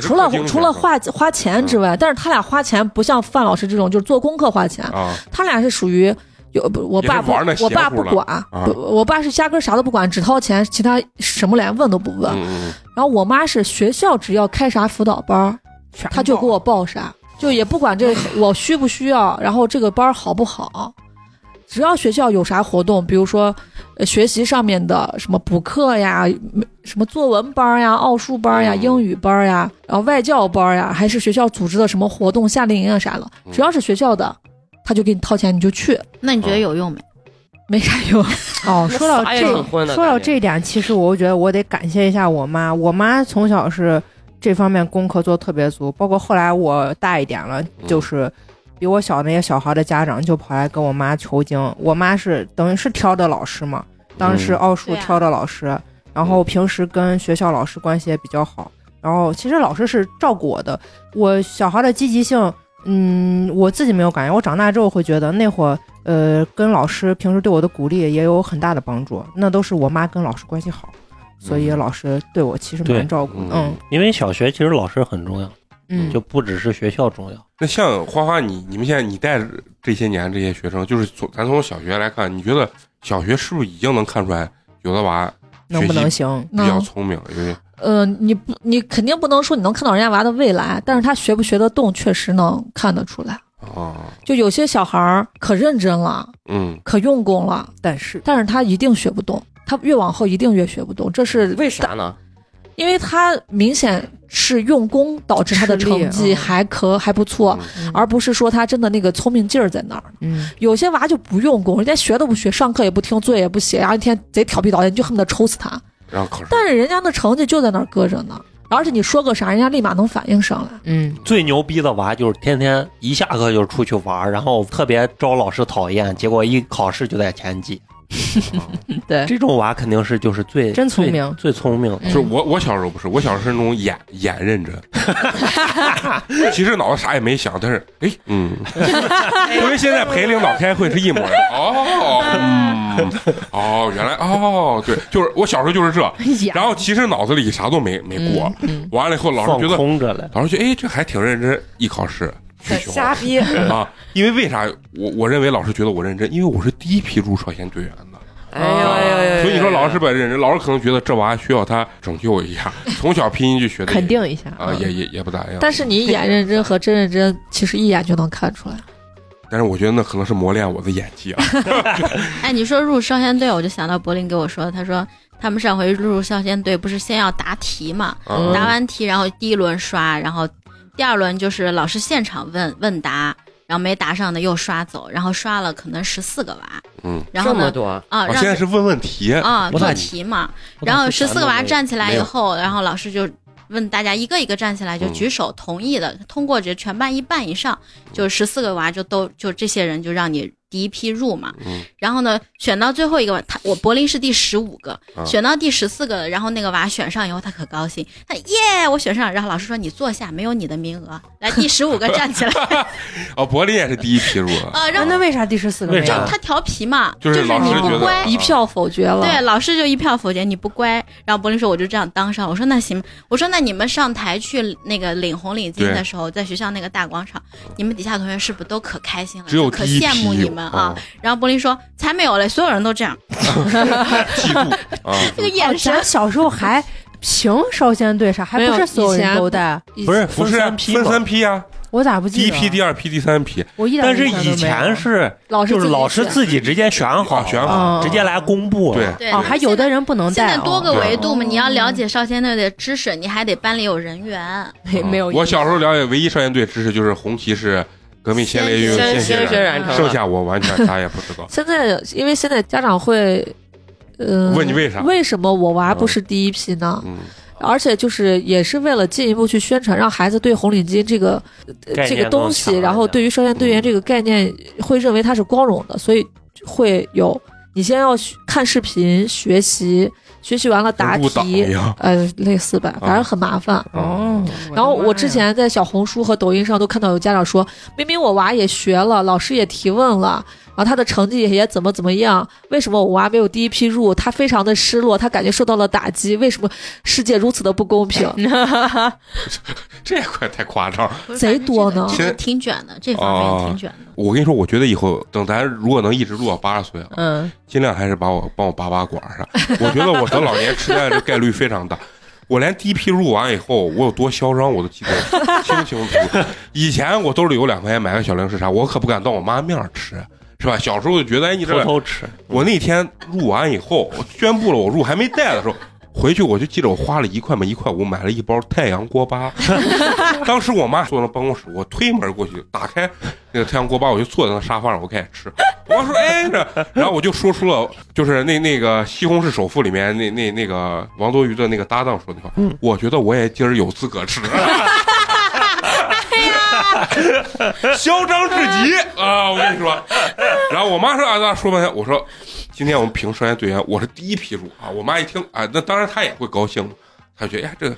除了除了花花钱之外，但是他俩花钱不像范老师这种，就是做功课花钱，啊，他俩是属于有不，我爸不，我爸不管，啊不我爸是压根啥都不管，只掏钱，其他什么连问都不问。然后我妈是学校只要开啥辅导班他就给我报啥，就也不管这个 [laughs] 我需不需要，然后这个班好不好。只要学校有啥活动，比如说、呃学习上面的什么补课呀、什么作文班呀、奥数班呀、嗯英语班呀，然后外教班呀，还是学校组织的什么活动、夏令营啊啥的，嗯只要是学校的，他就给你掏钱，你就去，那你觉得有用没？没啥用。[laughs] 哦，说到这说到这一点，其实我觉得我得感谢一下我妈。我妈从小是这方面功课做特别足，包括后来我大一点了，就是比我小那些小孩的家长就跑来跟我妈求经。我妈是等于是挑的老师嘛，当时嗯奥数挑的老师，然后平时跟学校老师关系也比较好。然后其实老师是照顾我的，我小孩的积极性，嗯，我自己没有感觉。我长大之后会觉得那会儿，呃，跟老师平时对我的鼓励也有很大的帮助。那都是我妈跟老师关系好，所以嗯老师对我其实蛮照顾的。嗯因为小学其实老师很重要，嗯，就不只是学校重要。那像花花你，你们现在你带着这些年这些学生，就是从咱从小学来看，你觉得小学是不是已经能看出来有的娃能不能行？比较聪明？因为呃，你不，你肯定不能说你能看到人家娃的未来，但是他学不学得动，确实能看得出来。啊，就有些小孩儿可认真了，嗯可用功了，但是但是他一定学不动，他越往后一定越学不动，这是为啥呢？因为他明显是用功导致他的成绩嗯还可还不错，嗯而不是说他真的那个聪明劲儿在那儿。嗯，有些娃就不用功，人家学都不学，上课也不听，作业也不写，然后一天贼调皮捣蛋，你就恨不得抽死他。然后考试，但是人家的成绩就在那儿搁着呢，而且你说个啥，人家立马能反应上来。嗯，最牛逼的娃就是天天一下课就出去玩，然后特别招老师讨厌，结果一考试就在前几。[laughs] 对，这种娃肯定是就是最真聪明。最最聪明。就是我我小时候不是，我小时候是那种眼眼认真，[laughs] 其实脑子啥也没想，但是哎嗯，[laughs] 因为现在陪领导开会是一模一样。哦，嗯，哦，原来哦，对，就是我小时候就是这，然后其实脑子里啥都没没过，嗯完了以后老师觉得，空着了，老师觉得哎这还挺认真，一考试瞎逼，[laughs] 啊，因为为啥我我认为老师觉得我认真，因为我是第一批入少先队员的。哎呦哎呦哎呦！所以你说老师不认真，老师可能觉得这娃需要他拯救一下，从小拼音就学的肯定一下啊，也也也不咋样。但是你演认真和真认真，其实一眼就能看出来。但是我觉得那可能是磨练我的演技啊。[laughs] 哎，你说入少先队，我就想到柏林给我说的，他说他们上回入少先队不是先要答题嘛，嗯答完题然后第一轮刷，然后第二轮就是老师现场问问答，然后没答上的又刷走，然后刷了可能十四个娃，嗯，然后呢这么多，啊现在是问问题，啊做题嘛，然后十四个娃站起来以后，然后老师就问大家一个一个站起来就嗯。举手同意的，通过这全班一半以上，就十四个娃就都就这些人就让你第一批入嘛。嗯然后呢，选到最后一个，他我柏林是第十五个，啊选到第十四个，然后那个娃选上以后，他可高兴，他耶，我选上了。然后老师说你坐下，没有你的名额，来第十五个站起来。[laughs] 哦，柏林也是第一批入啊。[laughs] 那为啥第十四个为啥？他调皮嘛，就是是你不乖，一票否决了。对，老师就一票否决，你不乖。然后柏林说我就这样当上，我说那行，我说那你们上台去那个领红领巾的时候，在学校那个大广场，你们底下同学是不是都可开心了，只有可第一批羡慕你有们啊哦？然后柏林说才没有嘞，所有人都这样，[laughs] 嫉妒啊，[laughs] 这个眼神小时候还评少先队啥，还不是所有以前人都带？不是不是啊分分三批吗？三批啊，我咋不记得？第一批、第二批、第三批。我一点但是以印象都没有前是老师就是老师自己直接选好啊，选好嗯直接来公布。对对哦，还有的人不能带哦。现在多个维度嘛，哦你要了解少先队的知识，你还得班里有人员。没没有。我小时候了解唯一少先队知识就是红旗是革命先烈运用先鲜先血血染，成了。剩下我完全啥也不知道。[laughs] 现在因为现在家长会，呃，问你为啥？为什么我娃不是第一批呢？嗯，而且就是也是为了进一步去宣传，让孩子对红领巾这个这个东西，然后对于少先队员这个概念会认为它是光荣的，所以会有你先要学看视频学习，学习完了答题一样，呃，类似吧，反正很麻烦。哦，然后我之前在小红书和抖音上都看到有家长说，明明我娃也学了，老师也提问了，然后他的成绩也怎么怎么样，为什么我娃没有第一批入？他非常的失落，他感觉受到了打击，为什么世界如此的不公平？[laughs] 这块太夸张。贼多呢其实挺卷的，这方面挺卷的。我跟你说，我觉得以后等咱如果能一直录到八十岁啊，嗯，尽量还是把我帮我拔拔管儿上。我觉得我得老年痴呆的概率非常大。我连第一批入完以后，我有多嚣张，我都记得清清楚楚。以前我兜里有两块钱买个小零食啥，我可不敢当我妈面吃，是吧？小时候就觉得，哎，你这偷偷吃，我那天入完以后，我宣布了我入还没带的时候，回去我就记得我花了一块嘛一块五买了一包太阳锅巴。[laughs] 当时我妈坐在办公室，我推门过去，打开那个太阳锅巴，我就坐在那沙发上，我开始吃。我妈说：“哎，这。”然后我就说出了，就是那那个《西红柿首富》里面那那那个王多鱼的那个搭档说的话。嗯我觉得我也今儿有资格吃。[laughs] [laughs] 嚣张至极啊！我跟你说，然后我妈说啊，那说半天，我说今天我们评社员队员，我是第一批入啊。我妈一听啊，那当然她也会高兴，她觉得哎呀，这个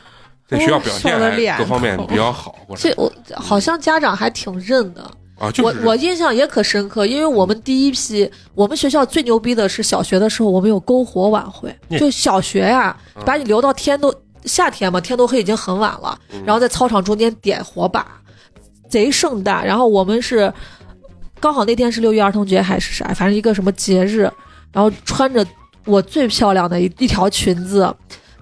在学校表现各方面比较好，这我好像家长还挺认的。啊，就是我我印象也可深刻，因为我们第一批，我们学校最牛逼的是小学的时候，我们有篝火晚会，嗯就小学呀、嗯把你留到天都夏天嘛，天都黑已经很晚了，嗯然后在操场中间点火把，贼盛大。然后我们是刚好那天是六一儿童节还是啥，反正一个什么节日，然后穿着我最漂亮的一一条裙子。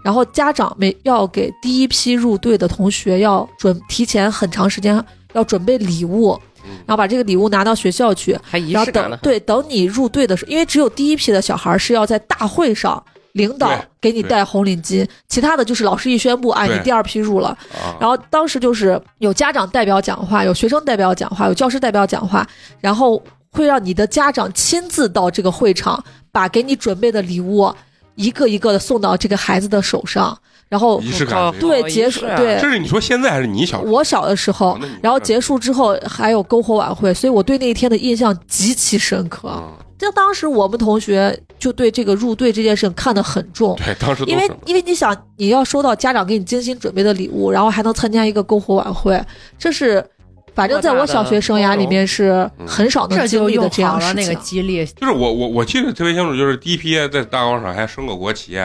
然后家长每要给第一批入队的同学要准提前很长时间要准备礼物，嗯然后把这个礼物拿到学校去，还仪然后式感呢。等对等你入队的时候，因为只有第一批的小孩是要在大会上领导给你戴红领巾，其他的就是老师一宣布，哎，你第二批入了。啊，然后当时就是有家长代表讲话，有学生代表讲话，有教师代表讲话，然后会让你的家长亲自到这个会场，把给你准备的礼物一个一个的送到这个孩子的手上，然后仪式感对结束对。这是你说现在还是你小时候？我小的时候然后结束之后还有篝火晚会，所以我对那一天的印象极其深刻。嗯，就当时我们同学就对这个入队这件事情看得很重，对，当时因为因为你想你要收到家长给你精心准备的礼物，然后还能参加一个篝火晚会，这是反正在我小学生涯里面是很少能这经历的这样事好了那个。激励，就是我我我记得特别清楚，就是第一批在大广场还升个国旗，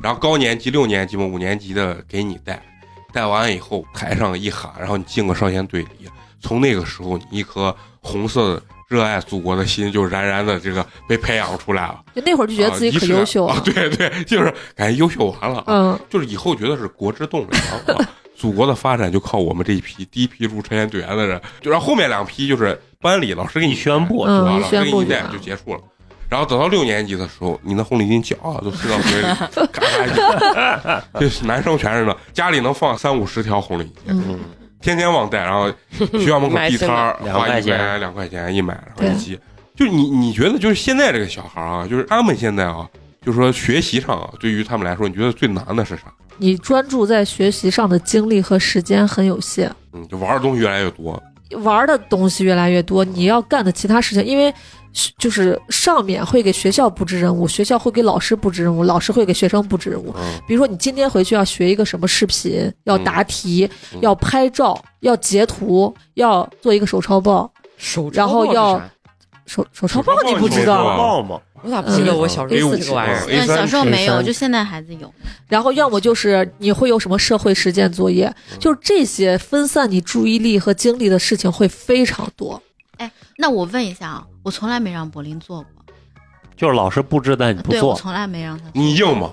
然后高年级、六年级嘛、五年级的给你带，带完以后台上一喊，然后你进个少先队里，从那个时候你一颗红色的热爱祖国的心就冉冉的这个被培养出来了，就那会儿就觉得自己可优秀了，啊，对对，[laughs] 就是感觉优秀完了，啊，嗯，就是以后觉得是国之栋梁啊。祖国的发展就靠我们这一批第一批入朝鲜队员的人，就然后后面两批就是班里老师给你宣布老师给你带宣布就结束了。然后等到六年级的时候，你那红领巾脚啊都塞到嘴里，[laughs] 嘎嘎一，[laughs] 就是男生全是那，家里能放三五十条红领巾，嗯天天忘带。然后学校门口地摊儿花一两块钱两块钱一买，然后一寄。就你你觉得就是现在这个小孩啊，就是他们现在啊，就是说学习上啊，对于他们来说，你觉得最难的是啥？你专注在学习上的精力和时间很有限，嗯，就玩的东西越来越多。玩的东西越来越多，你要干的其他事情，因为是就是上面会给学校布置任务，学校会给老师布置任务，老师会给学生布置任务。嗯比如说，你今天回去要学一个什么视频，要答题，嗯要拍照，要截图，要做一个手抄报。手然后要手手抄报手抄报你不知道，吗，我咋不记得我小时候有这个玩意儿？嗯小时候没有，就现在孩子有。然后要么就是你会有什么社会实践作业，嗯就是这些分散你注意力和精力的事情会非常多。哎那我问一下啊，我从来没让柏林做过，就是老师布置但你不做，对我从来没让他做。你硬吗？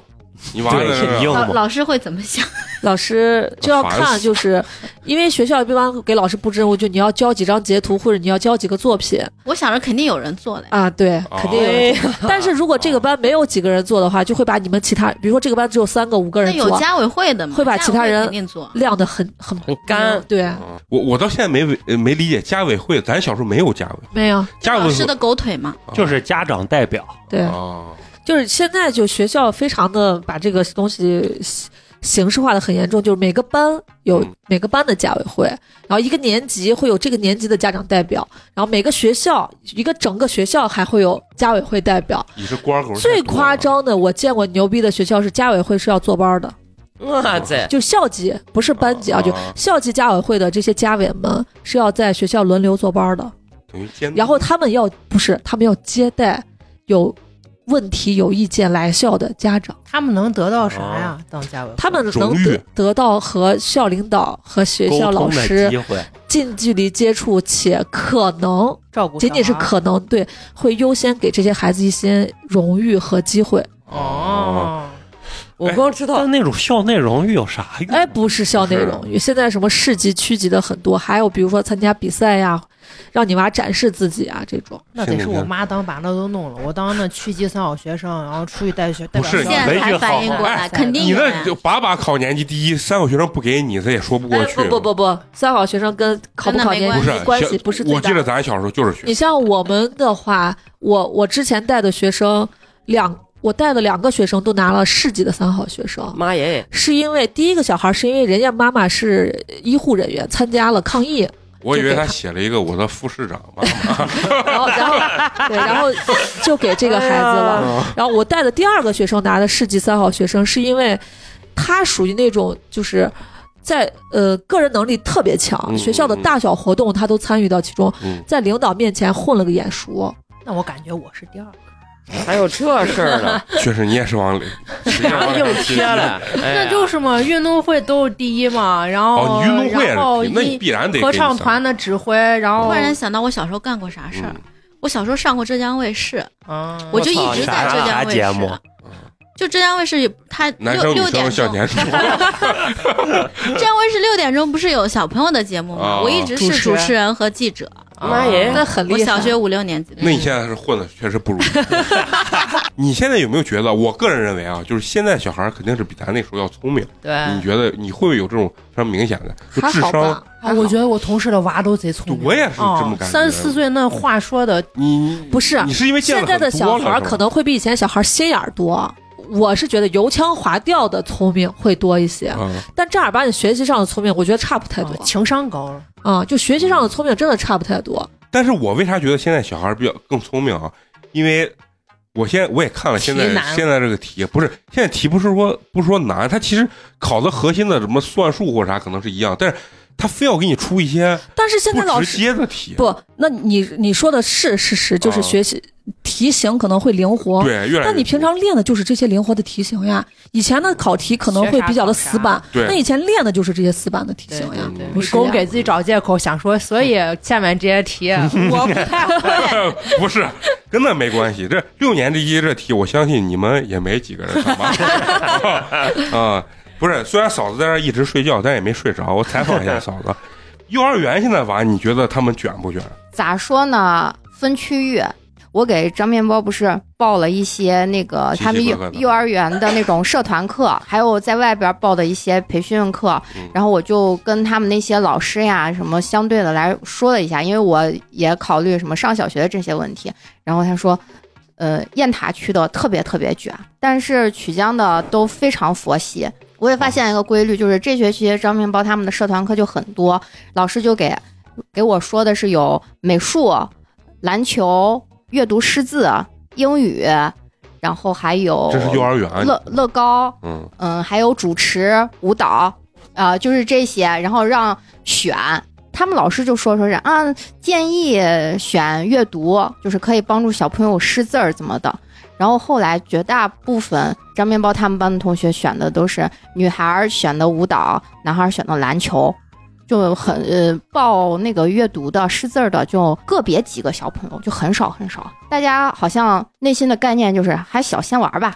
你玩的对你硬吗？老老师会怎么想？[laughs] 老师就要 [laughs] 烦看，死就是因为学校一般给老师布置任务，就你要交几张截图，或者你要交几个作品我想着肯定有人做的呀。啊，对，哦肯定有人做。[laughs] 但是如果这个班没有几个人做的话，就会把你们其他，比如说这个班只有三个、五个那人做，有家委会的嘛？会把其他人家委会肯定做。晾得很很很干对，嗯我我到现在没呃没理解家委会，咱小时候没有家委会，没有，家委会老师的狗腿嘛，就是家长代表，对，啊，就是现在就学校非常的把这个东西形形式化的很严重，就是每个班有嗯。每个班的家委会，然后一个年级会有这个年级的家长代表，然后每个学校一个整个学校还会有家委会代表。你是官狗最夸，张的，我见过牛逼的学校是家委会是要坐班的，哇塞。就校级不是班级啊，就啊校级家委会的这些家委们是要在学校轮流坐班的。等于监然后他们要不是他们要接待有问题、有意见来校的家长，他们能得到啥呀？当家委，他们能得得到和校领导和学校老师，近距离接触，且可能照顾仅仅是可能对会优先给这些孩子一些荣誉和机会。哦，我光知道。但那种校内荣誉有啥用？哎，不是校内荣誉，现在什么市级、区级的很多，还有比如说参加比赛呀，让你娃展示自己啊这种。那得是我妈当把那都弄了，我当那区级三好学。生，然后出去带学。带不是表学校现在才没学好。反应过来，哎 [laughs] 肯定你那把把考年级第一，三好学生不给你，这也说不过哎去。不不不不，三好学生跟考不考年不是级关系不是。我记得咱小时候就是学你像我们的话，我我之前带的学生两，我带的两个学生都拿了市级的三好学生，妈耶，是因为第一个小孩是因为人家妈妈是医护人员，参加了抗疫，我以为他写了一个我的副市长妈妈。[laughs] 然后然后对，然后就给这个孩子了。然后我带的第二个学生拿的市级三好学生，是因为他属于那种就是。在呃，个人能力特别强，嗯学校的大小活动他都参与到其中，嗯，在领导面前混了个眼熟。那我感觉我是第二个。还有这事儿呢？[laughs] 确实你也是往里，硬贴了，那就是嘛，运动会都是第一嘛，然后、哦，运动会然后那你一必然得合唱团的指挥，然后突然想到我小时候干过啥事儿嗯。我小时候上过浙江卫视，嗯，我就一直在浙江卫视。就浙江卫视，它男生六六点钟。[laughs] 浙江卫视六点钟不是有小朋友的节目吗？哦我一直是主持人和记者。妈耶那很厉害。我小学五六年级那你现在是混的确实不如意。[laughs] 你现在有没有觉得？我个人认为啊，就是现在小孩肯定是比咱那时候要聪明。对。你觉得你会不会有这种非常明显的？就智商我觉得我同事的娃都贼聪明，我也是这么啊感觉三四岁那话说的，你你不是你是因为见现在的小孩可能会比以前小孩心眼多。我是觉得油腔滑调的聪明会多一些，嗯但正儿八经学习上的聪明，我觉得差不太多啊情商高了。啊。就学习上的聪明真的差不太多。但是我为啥觉得现在小孩比较更聪明啊？因为我现在我也看了现在现在这个题，不是现在题不是说不是说难，它其实考的核心的什么算术或者啥可能是一样，但是他非要给你出一些但是现在老不直师接的题，不，那你你说的是事实，就是啊学习题型可能会灵活。对，越来越但你平常练的就是这些灵活的题型呀。以前的考题可能会比较的死板，对那以前练的就是这些死板的题型呀。不是呀你给自己找借口，想说，所以下面这些题 [laughs] 我不太会。[laughs] 不是跟那没关系。这六年级这题，我相信你们也没几个人上吧？[laughs] 啊，不是，虽然嫂子在那一直睡觉，但也没睡着。我采访一下嫂子，幼儿园现在娃，你觉得他们卷不卷？咋说呢？分区域，我给张面包不是报了一些那个他们幼幼儿园的那种社团课，还有在外边报的一些培训课嗯，然后我就跟他们那些老师呀什么相对的来说了一下，因为我也考虑什么上小学的这些问题，然后他说。呃，雁塔区的特别特别卷，但是曲江的都非常佛系。我也发现一个规律，就是这学期张面包他们的社团课就很多，老师就给给我说的是有美术、篮球、阅读识字、英语，然后还有这是幼儿园，乐乐高，嗯，嗯，还有主持、舞蹈，啊、就是这些，然后让选。他们老师就说说是啊，建议选阅读，就是可以帮助小朋友识字儿怎么的。然后后来绝大部分张面包他们班的同学选的都是女孩儿选的舞蹈，男孩儿选的篮球，就很呃报那个阅读的识字儿的就个别几个小朋友，就很少很少。大家好像内心的概念就是还小先玩儿吧，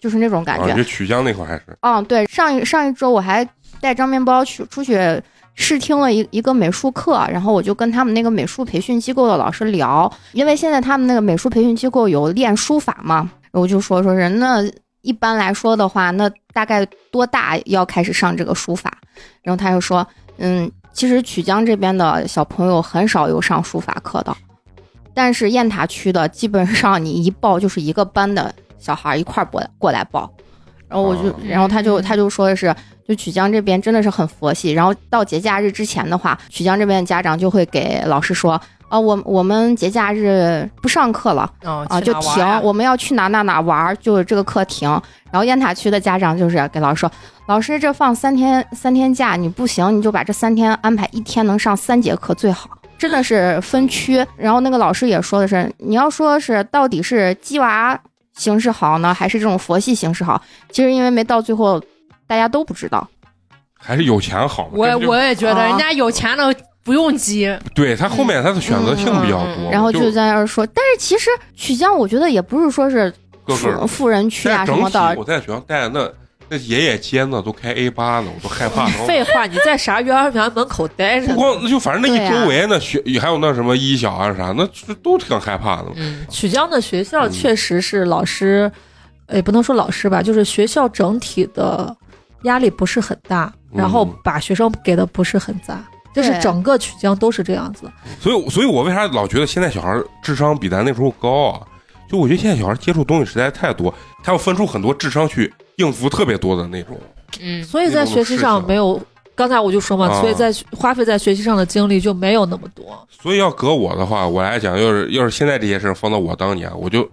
就是那种感觉。啊，就曲江那块还是嗯，对，上一上一周我还带张面包去出去试听了一一个美术课，然后我就跟他们那个美术培训机构的老师聊，因为现在他们那个美术培训机构有练书法嘛，我就说说人那一般来说的话，那大概多大要开始上这个书法？然后他就说，嗯，其实曲江这边的小朋友很少有上书法课的，但是雁塔区的基本上你一报就是一个班的小孩一块儿过来过来报。然后我就哦，然后他就他就说的是，就曲江这边真的是很佛系。然后到节假日之前的话，曲江这边的家长就会给老师说，啊，我我们节假日不上课了啊啊，就停，我们要去哪哪哪玩儿，就这个课停。然后雁塔区的家长就是给老师说，老师这放三天三天假，你不行，你就把这三天安排一天能上三节课最好。真的是分区，然后那个老师也说的是，你要说是到底是鸡娃形式好呢，还是这种佛系形式好？其实因为没到最后，大家都不知道。还是有钱好嘛？我我也觉得啊人家有钱的不用急，对他后面他的选择性比较多，嗯然后就就在那儿说，但是其实曲江，我觉得也不是说是各个富富人区啊什么的，我在学校待的那那爷爷接呢都开 A 八呢，我都害怕。废话，你在啥幼儿园门口待着？不光那就反正那一周围那学还有那什么一小啊啥，那就都挺害怕的。嗯，曲江的学校嗯确实是老师，也不能说老师吧，就是学校整体的压力不是很大，嗯然后把学生给的不是很杂，就是整个曲江都是这样子。所以，所以我为啥老觉得现在小孩智商比咱那时候高啊？就我觉得现在小孩接触东西实在太多，他要分出很多智商去应付特别多的那种。嗯，所以在学习上没有，刚才我就说嘛，啊所以在花费在学习上的精力就没有那么多。所以要搁我的话，我来讲，要是要是现在这些事儿放到我当年，我就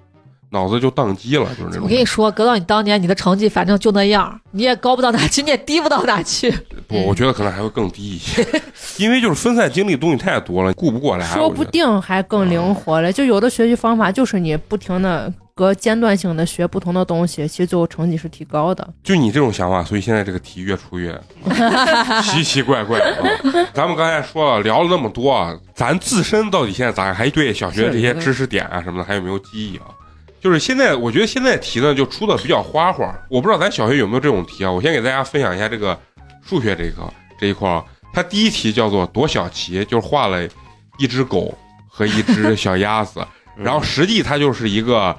脑子就宕机了，就是那种。我跟你说，搁到你当年，你的成绩反正就那样，你也高不到哪去，你也低不到哪去。[laughs] 不，我觉得可能还会更低一些，[laughs] 因为就是分散精力东西太多了，顾不过来。说不定还更灵活了。就有的学习方法就是你不停的隔间断性的学不同的东西，其实最后成绩是提高的。就你这种想法，所以现在这个题越出越 [laughs] 奇奇怪怪啊！咱们刚才说了，聊了那么多啊，咱自身到底现在咋样？还对小学这些知识点啊什么的还有没有记忆啊？就是现在，我觉得现在题呢就出的比较花花。我不知道咱小学有没有这种题啊？我先给大家分享一下这个数学这个这一块啊。它第一题叫做夺小旗，就是画了一只狗和一只小鸭子，[laughs] 然后实际它就是一个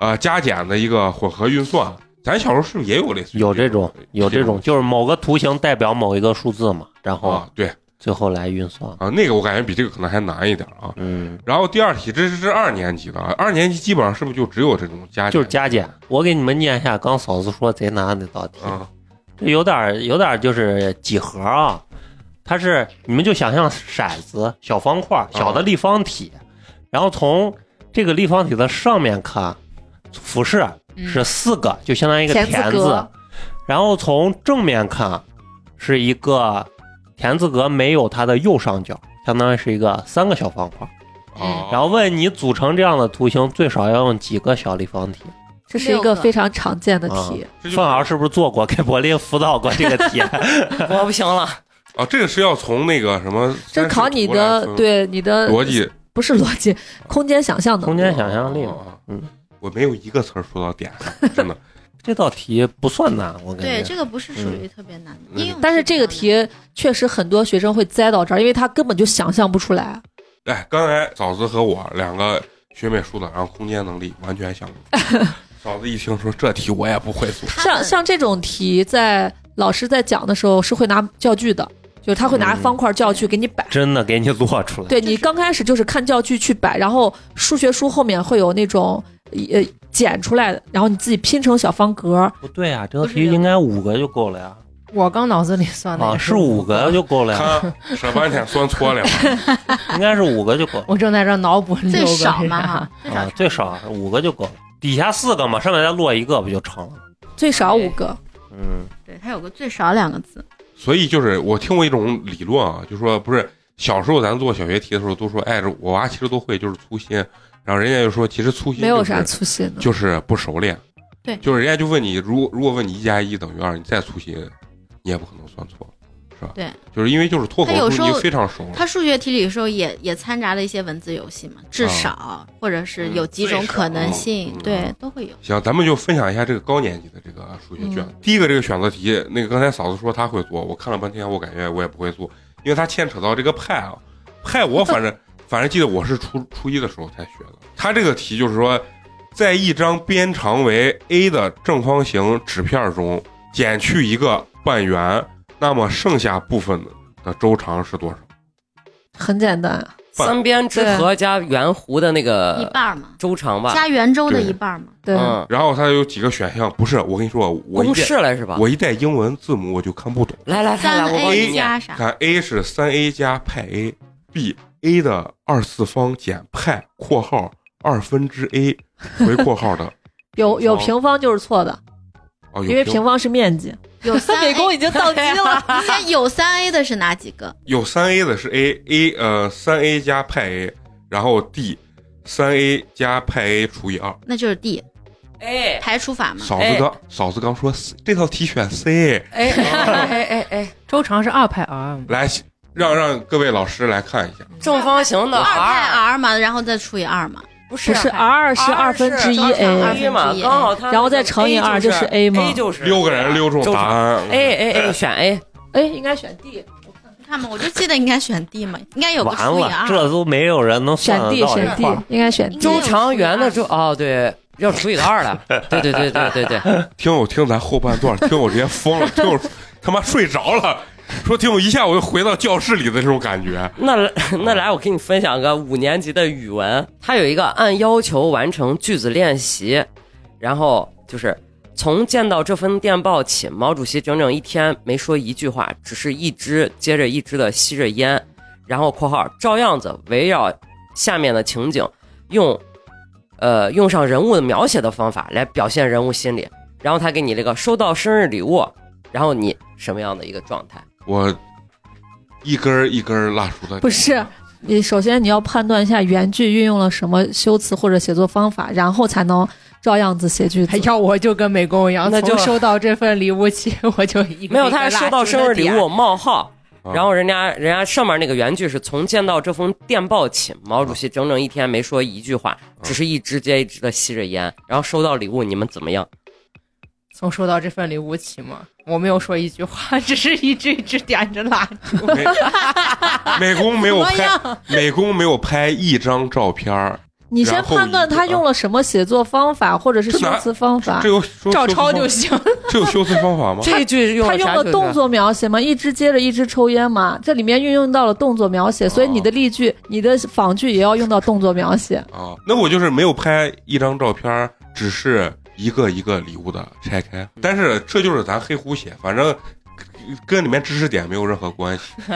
呃加减的一个混合运算。咱小时候是不是也有类似有这种有这种，种就是某个图形代表某一个数字嘛，然后啊？对最后来运算。啊，那个我感觉比这个可能还难一点啊。嗯，然后第二题，这是这二年级的，啊，二年级基本上是不是就只有这种加减？就是加减。我给你们念一下，刚嫂子说贼难那道题，啊，这有点儿有点儿就是几何啊，它是你们就想象骰子小方块小的立方体，然后从这个立方体的上面看，俯视是四个，就相当于一个田字。然后从正面看是一个田字格没有它的右上角，相当于是一个三个小方块。啊，然后问你组成这样的图形最少要用几个小立方体？这是一个非常常见的题。范老师是不是做过？给柏林辅导过这个题？[laughs] 我不行了，啊，这个是要从那个什么，这考你的对你的逻辑不是逻辑，空间想象能力。空间想象力嘛。啊嗯，我没有一个词儿说到点上，真的。这道题不算难，我感觉对，这个不是属于特别难的嗯应用。但是这个题确实很多学生会栽到这儿，因为他根本就想象不出来。哎，刚才嫂子和我两个学美术的，然后空间能力完全想不出来。嫂子一听说这题我也不会做，像像这种题，在老师在讲的时候是会拿教具的，就是他会拿嗯方块教具给你摆。真的给你做出来。对你刚开始就是看教具去摆，然后数学书后面会有那种呃剪出来的，然后你自己拼成小方格。不对啊，这道题应该五个就够了呀。我刚脑子里算的啊，也是五个就够了呀，看说半天算错了嘛。[laughs] 应该是五个就够了我正在这脑补最六个少嘛哈，最少啊，[laughs] 最少五个就够了。底下四个嘛，上面再落一个不就成了？最少五个，嗯，对，它有个最少两个字。所以就是我听过一种理论啊，就说不是小时候咱做小学题的时候都说，哎，这我娃其实都会，就是粗心。然后人家就说，其实粗心、没有啥粗心的。就是不熟练。对就是人家就问你，如果如果问你一加一等于二，你再粗心，你也不可能算错，是吧？对，就是因为就是脱口他有时候而出你非常熟他。数学题里的时候也也掺杂了一些文字游戏嘛，至少、或者是有几种可能性，嗯对，都会有。行，咱们就分享一下这个高年级的这个数学卷。嗯第一个这个选择题，那个刚才嫂子说她会做，我看了半天，我感觉我也不会做，因为它牵扯到这个派啊，派我反正反正记得我是初初一的时候才学的。他这个题就是说，在一张边长为 a 的正方形纸片中减去一个半圆，那么剩下部分的周长是多少？很简单，三边之和加圆弧的那个一半嘛，周长吧，加圆周的一半嘛。对，嗯，然后它有几个选项，不是我跟你说，我一公式了是吧？我一带英文字母我就看不懂。来来来三来，我帮你？看 A 是三 a 加派 a，B a 的二次方减派（括号二分之 a 回括号的 [laughs] 有有平平方就是错的，哦，有因为平方是面积。有三美工已经宕机了。先有三 a 的是哪几个？有三 a 的是 a a 呃三 a 加派 a，然后 D 三 a 加派 a 除以二。那就是 D 哎排除法嘛。嫂子刚嫂子刚说 C，这套题选 C，哎哎哎哎，周长是二派 r，来让让各位老师来看一下。正方形的二派 r 嘛，然后再除以二嘛。不是不是 R 是二分之一 A，A 嘛，刚好它然后再乘以二就就是 A 吗 A 就是六个人六种答案。A A A 选 A，哎，应该选 D，你看嘛，我就记得应该选 D 嘛，应该有个完除以了，二。这都没有人能选算得 D 选到这块 D，应该选 D。周长圆的周哦对，要除以二了，对对对对对对，[laughs] 听我听咱后半段，听我直接疯了，听我 [laughs] 他妈睡着了，[laughs] 说听我一下我就回到教室里的这种感觉。那 [laughs] 那来，我给你分享个五年级的语文，它有一个按要求完成句子练习，然后就是从见到这封电报起，毛主席整整一天没说一句话，只是一支接着一支的吸着烟，然后（括号）照样子围绕下面的情景，用呃用上人物的描写的方法来表现人物心理，然后他给你这个收到生日礼物，然后你什么样的一个状态？我一根儿一根儿蜡烛的，不是，你首先你要判断一下原句运用了什么修辞或者写作方法，然后才能照样子写句子还。要我就跟美工一样，那就从收到这份礼物起，[laughs] 我就一个没有，他是收到生日礼物冒号，啊然后人家人家上面那个原句是从见到这封电报起，毛主席整整一天没说一句话，只是一支接一支的吸着烟，然后收到礼物，你们怎么样？从收到这份礼物起嘛，我没有说一句话，只是一直一直点着蜡烛。美美工没有拍，美工没有拍一张照片儿，你先判断他用了什么写作方法或者是修辞方法这。有照抄就。行。这有修辞方法吗？这句用他用了动作描写吗，一支接着一支抽烟吗，这里面运用到了动作描写，所以你的例句、你的仿句也要用到动作描写。啊，那我就是没有拍一张照片儿，只是一个一个礼物的拆开。但是这就是咱黑胡写，反正跟里面知识点没有任何关系。[laughs]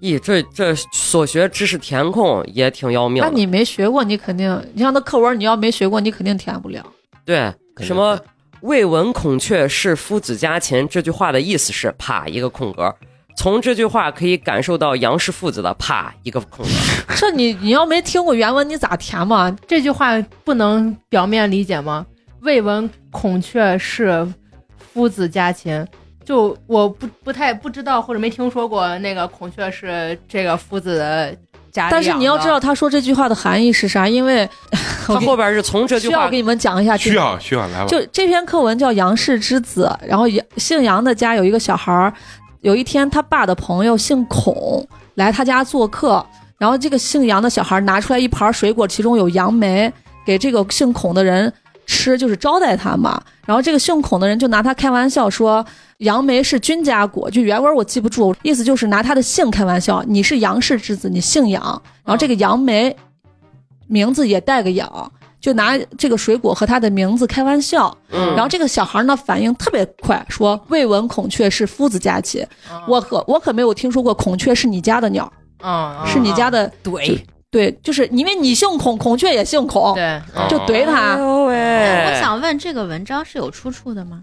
咦，这这所学知识填空也挺要命的。那你没学过，你肯定，你像那课文，你要没学过，你肯定填不了。对什么“未闻孔雀是夫子家禽”这句话的意思是啪一个空格。从这句话可以感受到杨氏父子的啪一个空格。[laughs] 这你你要没听过原文，你咋填嘛？这句话不能表面理解吗？未闻孔雀是夫子家禽，就我不不太不知道或者没听说过那个孔雀是这个夫子的家里但是你要知道，他说这句话的含义是啥，因为 [laughs] 他后边是从这句话需要给你们讲一下这需要需要来吧。就这篇课文叫《杨氏之子》，然后杨姓杨的家有一个小孩儿，有一天他爸的朋友姓孔来他家做客，然后这个姓杨的小孩拿出来一盘水果，其中有杨梅，给这个姓孔的人吃，就是招待他嘛。然后这个姓孔的人就拿他开玩笑说。杨梅是君家果，就原文我记不住，意思就是拿他的姓开玩笑。你是杨氏之子，你姓杨，然后这个杨梅名字也带个杨，就拿这个水果和他的名字开玩笑。嗯然后这个小孩呢反应特别快，说未闻孔雀是夫子家禽，我可我可没有听说过孔雀是你家的鸟，嗯是你家的怼对，就是因为你姓孔，孔雀也姓孔，对，啊就怼他。哎呦喂，我想问，这个文章是有出处的吗？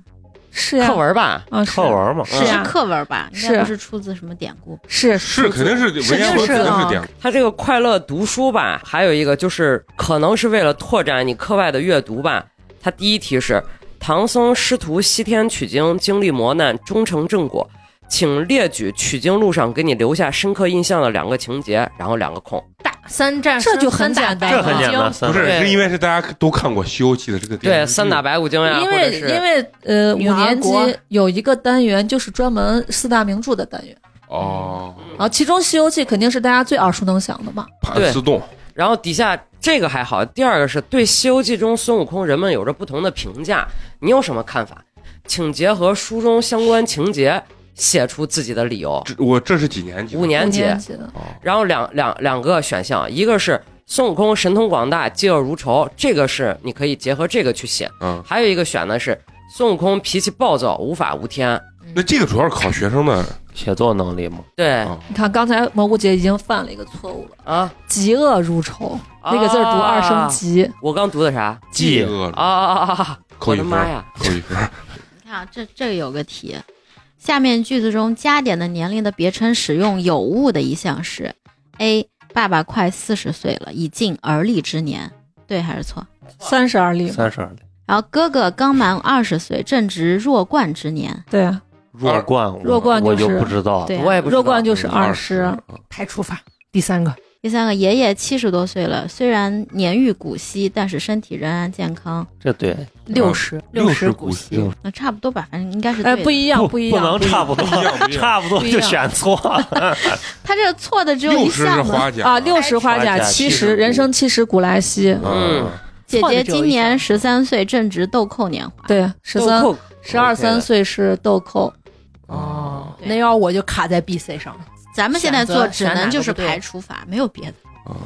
是呀。课，文吧？啊是。课文嘛，是呀。课文吧？应是该不是出自什么典故。是是。肯定是文肯定是点他这个快乐读书吧，还有一个就是可能是为了拓展你课外的阅读吧。他第一题是唐僧师徒西天取经，经历磨难，终成正果，请列举取经路上给你留下深刻印象的两个情节，然后两个空。大三战这就很打简单白骨精这很简单，不是是因为是大家都看过《西游记》的这个电对，三打白骨精呀，因为因为呃五年级有一个单元就是专门四大名著的单元，哦，然后其中《西游记》肯定是大家最耳熟能详的嘛。盘丝洞。然后底下这个还好，第二个是对《西游记》中孙悟空人们有着不同的评价，你有什么看法？请结合书中相关情节写出自己的理由。这我这是几年级？五年级，年级，然后两两两个选项，一个是孙悟空神通广大，嫉恶如仇，这个是你可以结合这个去写；嗯，还有一个选的是孙悟空脾气暴躁，无法无天。那这个主要是考学生的写作能力嘛。对啊你看刚才蘑菇姐已经犯了一个错误了，啊，嫉恶如仇，那个字儿读二声嫉。我刚读的啥？嫉恶啊我的妈呀！扣一分。你看啊，这这有个题，下面句子中加点的年龄的别称使用有误的一项是：A. 爸爸快四十岁了，已近而立之年，对还是错？三十而立嘛，三十而立然后哥哥刚满二十岁，正值弱冠之年，对啊，弱冠，弱冠我就是就不知道。对啊我也不知道弱冠就是二十啊，排除法。第三个第三个，爷爷七十多岁了，虽然年逾古稀，但是身体仍然健康。这对，六十六十古稀稀，那差不多吧，反正应该是哎，不一样，不一样，不能 [laughs] 差不多不一样不一样，差不多就选错。[laughs] 他这个错的只有一六十是项呢。啊，六十花甲，七十人生七十古来稀。嗯，姐姐今年十三岁，正值豆蔻年华。对，十三、十二三岁是豆蔻。哦，那要我就卡在 B、C 上。咱们现在做只能就是排除法，没有别的。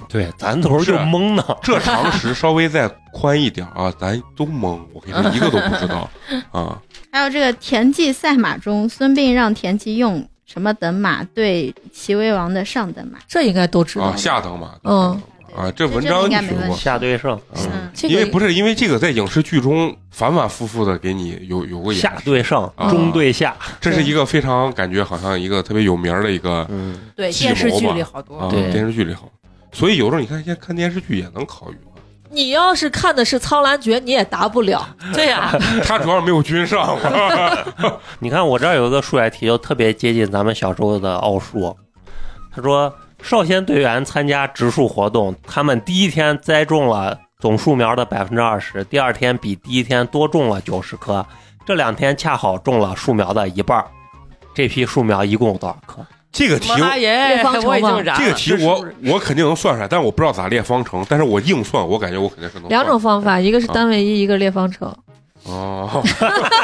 对，咱头就懵呢。这常识稍微再宽一点啊，咱都懵，我跟你说一个都不知道 [laughs] 啊。还有这个田忌赛马中，孙膑让田忌用什么等马对齐威王的上等马？这应该都知道啊，。下等马，嗯啊，这文章应你学过该没问题？下对胜，嗯，因为不是因为这个在影视剧中反反复复的给你有有过演下，对胜，啊中对下。这是一个非常感觉好像一个特别有名儿的一个嗯，对，电视剧里好多。啊，对电视剧里好，所以有时候你看现在看电视剧也能考语文，你要是看的是《苍兰诀》，你也答不了。[laughs] 对呀，他主要是没有君上嘛。[laughs] 你看我这儿有一个数学题，就特别接近咱们小时候的奥数。他说，少先队员参加植树活动，他们第一天栽种了总树苗的百分之二十，第二天比第一天多种了九十棵，这两天恰好种了树苗的一半儿。这批树苗一共有多少棵？这个题，妈耶列方，程我已经燃了。这个题我我肯定能算出来，但是我不知道咋列方程，但是我硬算，我感觉我肯定是能。两种方法，一个是单位一，一个列方程。哦，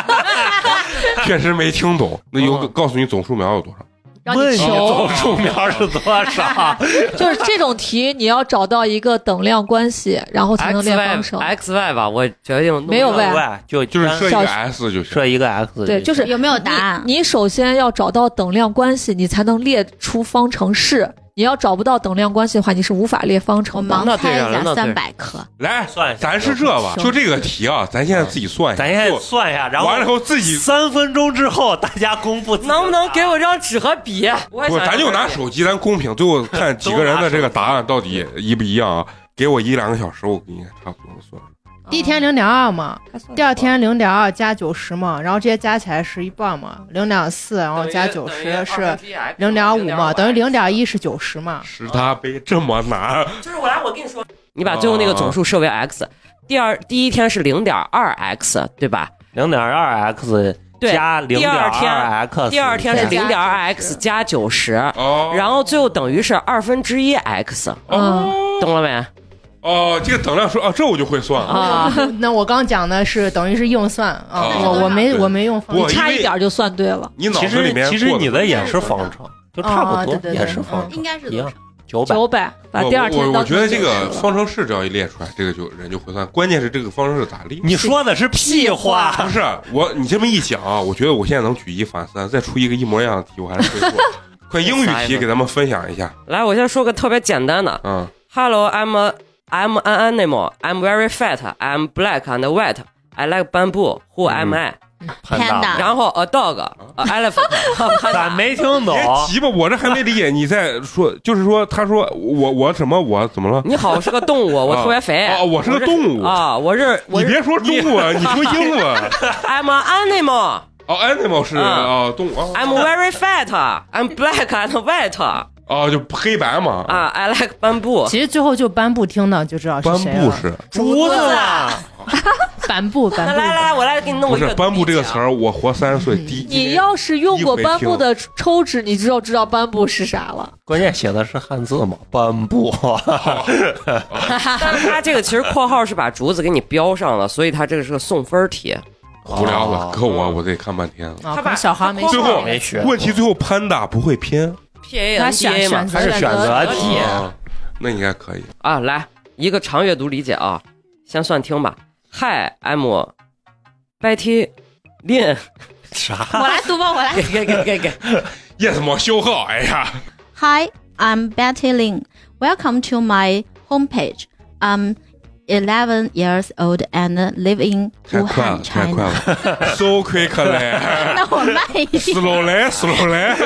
[laughs] 确实没听懂。那有嗯告诉你总树苗有多少？让你求总树苗是多少？[laughs] 就是这种题，你要找到一个等量关系，然后才能列方程。X Y 吧，我决定没有 Y 就就是设一个 S 就行。设一个 x，对，就是有没有答案？你你首先要找到等量关系，你才能列出方程式。你要找不到等量关系的话，你是无法列方程的。盲猜一下，三百克。来，算一下咱是这吧，就这个题啊，咱现在自己算一下，咱现在就算一下，然后完了以后自己三分钟之后大家公布。能不能给我张纸和笔？不，咱就拿手机，咱公平，[laughs] 最后看几个人的这个答案到底一不一样啊？给我一两个小时，我给你差不多能算。第一天零点二嘛，第二天零点二加九十嘛，然后这些加起来是一半嘛，零点四，然后加九十是零点五嘛，等于零点一是九十嘛。十大杯这么难？就是我来，我跟你说，你把最后那个总数设为 x，第二第一天是零点二 x，对吧？零点二 x 对加零点第二 x，第二天是零点二 x 加九十，哦，然后最后等于是二分之一 x，哦懂了没？哦，这个等量说啊，这我就会算了。啊，那我刚讲的是等于是硬算啊，哦我我没我没用方不程差一点就算对了。你脑其子里面实其实你的也是方程，就差不多啊对对对。也是方程，应该是一样？九百。九百，把第二天我我觉得这个方程式只要一列出来，这个就人就会算。关键是这个方程式咋列？你说的是屁话，不是我，你这么一讲啊，我觉得我现在能举一反三，再出一个一模一样的题，我还是会做。[laughs] 快英语题给咱们分享一下，来，我先说个特别简单的。嗯，，Hello, I'm a, I'm an animal. I'm very fat. I'm black and white. I like bamboo. Who am I？潘 Panda，然后 a dog, a elephant. 咱没听懂，别急吧，我这还没理解。你在说，就是说，他说我我什么我怎么了？你好，我是个动物，我特别肥。哦，我是个动物。啊，我是你别说中文，你说英文。I'm an animal. 哦，animal 是啊啊动物。哦 I'm very fat. I'm black and white. 哦，就黑白嘛。啊，I like bamboo. 其实最后就颁布听的就知道是颁谁了。布是竹子啊，颁布颁布。那来来，我来给你弄一个不是颁布这个词儿？我活三十岁第一。你要是用过颁布的抽纸，你就知道颁布是啥了。关键写的是汉字嘛，颁布。[laughs] 但是它这个其实括号是把竹子给你标上了，所以它这个是个送分题。无聊了，哦搁我我得看半天了。啊，他把小孩没最后没学问题最后潘达不会偏 P A 他 N D 选 A 嘛选，择还是选择题那应该可以。啊，来一个长阅读理解啊，先算听吧。Hi, I'm Betty Lin，啥？我来读吧，我来给。给给给给，yes，莫修浩，哎呀，Hi, I'm Betty Lin. Welcome to my homepage. I'm 11 years old and live in 太快了， Wuhan, 太快 China. 了，so quick 嘞那我慢一点， ，slow 嘞，slow 嘞，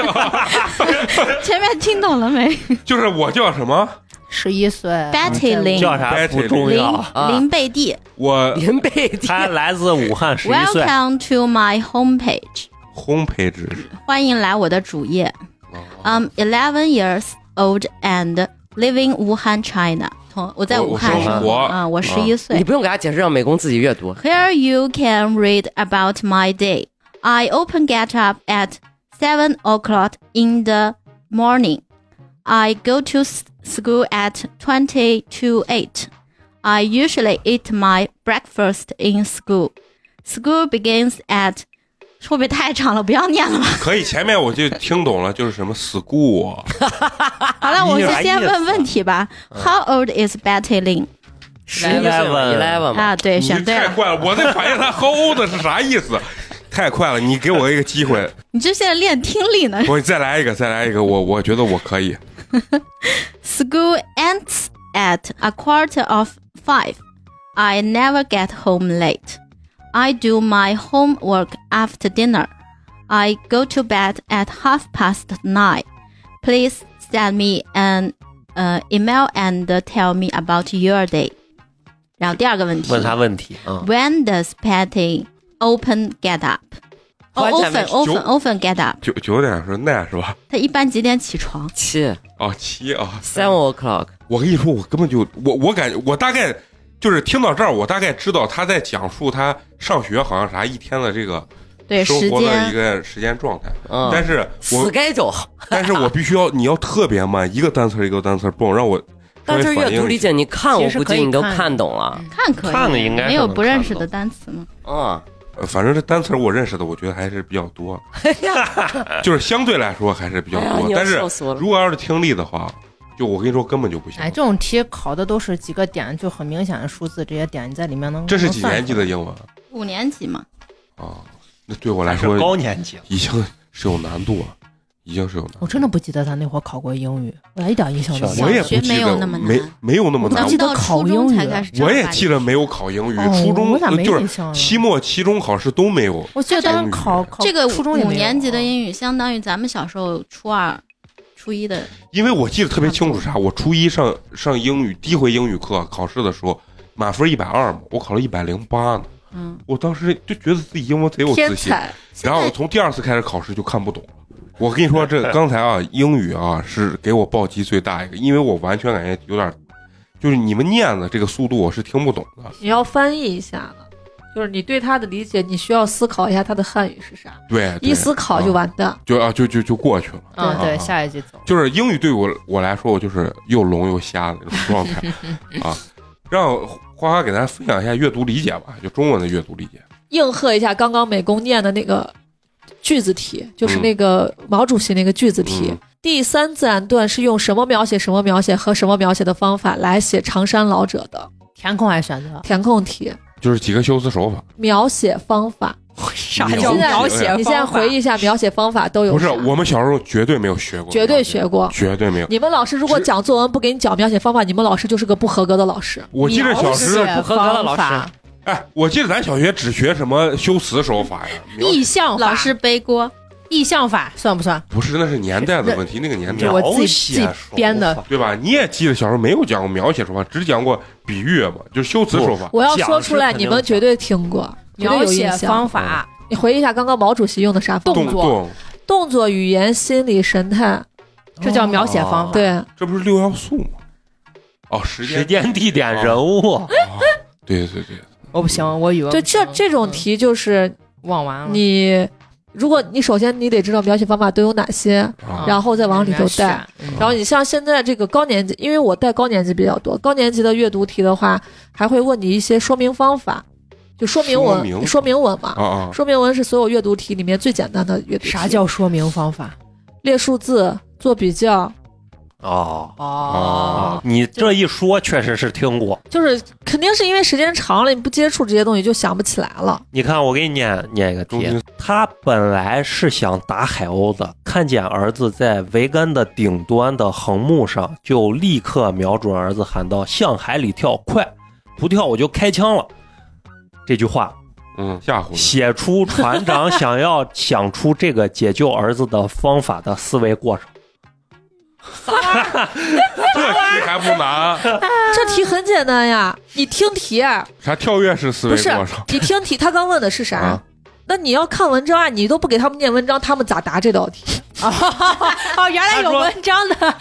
前面听懂了没就是我叫什么？十一岁。 ？Betty 嗯 Lin，叫啥不重林要，啊林贝蒂。我林贝蒂，他来自武汉，十一岁。 Welcome to my homepage. homepage 欢迎来我的主页。哦 I'm 11 years old and living Wuhan, China。 同我在我我武汉生活啊，我十一岁你。不用给他解释，让美工自己阅读。 Here you can read about my day. I often get up at 7 o'clock in the morning. I go to s- school at 20 to 8. I usually eat my breakfast in school. School begins at 会不会太长了？不要念了吧。[laughs] 可以，前面我就听懂了，就是什么 school，[laughs] 好了，我就啥意思先问问题吧。How old is Betty Lin？十一岁 eleven，啊，对，选对了。太快了，我在反应他 how old 是啥意思？太快了，你给我一个机会，[laughs] 你这现在练听力呢。我再来一个，再来一个，我我觉得我可以。School ends at a quarter of five. I never get home late. I do my homework after dinner. I go to bed at half past nine. Please send me an uh, email and tell me about your day. 然后第二个问题，问他问题啊， When does Patty often get up? 哦、完全没 often 九 often often get up. 九九点是那是吧？他一般几点起床？七哦，七啊， seven o'clock。我跟你说，我根本就我我感觉我大概 就是听到这儿，我大概知道他在讲述他上学好像啥一天的这个对，生活的一个时间状态。嗯，但是我 schedule，[laughs] 但是我必须要你要特别慢，一个单词儿一个单词儿蹦，让我但是阅读理解，你看我估计你都看看懂了。看可以，看了应该是没有不认识的单词吗？[laughs] 嗯，呃反正这单词儿我认识的，我觉得还是比较多，就是相对来说还是比较多但是。如果要是听力的话，就我跟你说根本就不行哎，。这种题考的都是几个点，就很明显的数字，这些点你在里面能。这是几年级的英文五年级嘛，啊？那对我来说高年级，已经是有难度了，已经是有难度。我真的不记得咱那会儿考过英语，我一点印象都没有。我也不小学没有记得那么难没没有那么难我记。得到考初中英语才开始我也记得没有考英语，哦初中我咋没就是印象期末、期中考试都没有。我记得当时考考这个五初中五年级的啊英语相当于咱们小时候初二、初一的，因为我记得特别清楚啥，我初一上上英语第一回英语课考试的时候，满分一百二嘛，我考了一百零八呢。嗯，我当时就觉得自己英文贼有自信，然后我从第二次开始考试就看不懂了。我跟你说，这刚才啊，英语啊是给我暴击最大一个，因为我完全感觉有点，就是你们念的这个速度我是听不懂的。你要翻译一下的，就是你对他的理解，你需要思考一下他的汉语是啥，对，对一思考就完蛋。就啊就就就过去了。嗯，对，啊下一集走。就是英语对我我来说，我就是又聋又瞎的那种状态 [laughs] 啊。让花花给大家分享一下阅读理解吧，就中文的阅读理解。应和一下刚刚美工念的那个句子题，就是那个毛主席那个句子题。嗯第三自然段是用什么描写什么描写和什么描写的方法来写长山老者的填空还是选择？填空题就是几个修辞手法，描写方法。啥叫现在描写你现在回忆一下描写方法都有不是我们小时候绝对没有学过，绝对学过。绝对没有。你们老师如果讲作文不给你讲描写方法，你们老师就是个不合格的老师。我记得小时描写不合格的老师方法哎，我记得咱小学只学什么修辞手法呀？描意象法老师背锅。意象法算不算？不是，那是年代的问题，那个年代我自己编的对吧？你也记得小时候没有讲过描写手法，只讲过比喻嘛，就是修辞手法。我要说出来，你们绝对听过，绝对描写有印象方。法，你回忆一下刚刚毛主席用的啥方法？动作动，作、语言、心理、神态。这叫描写方法。对，这不是六要素吗？哦，时间时间、地点、人物，哦对对对，我不行，我语文对，这这种题就是忘完了。你，如果你首先你得知道描写方法都有哪些，啊然后再往里头带。嗯然后你像现在这个高年级，因为我带高年级比较多，高年级的阅读题的话，还会问你一些说明方法，就说明文，说明说明文嘛。啊啊，说明文是所有阅读题里面最简单的阅读题。啥叫说明方法？列数字、做比较？哦哦，你这一说，确实是听过。就是肯定是因为时间长了，你不接触这些东西就想不起来了。你看，我给你念念一个题。他本来是想打海鸥的，看见儿子在桅杆的顶端的横木上，就立刻瞄准儿子喊道：“向海里跳，快！不跳我就开枪了。”这句话嗯，吓唬。写出船长想要 [laughs] 想出这个解救儿子的方法的思维过程。这题还不难，这题很简单呀，你听题，啥跳跃式思维不是过程你听题，他刚问的是啥？啊？那你要看文章啊，你都不给他们念文章，他们咋答这道题？[laughs] 哦，原来有文章的，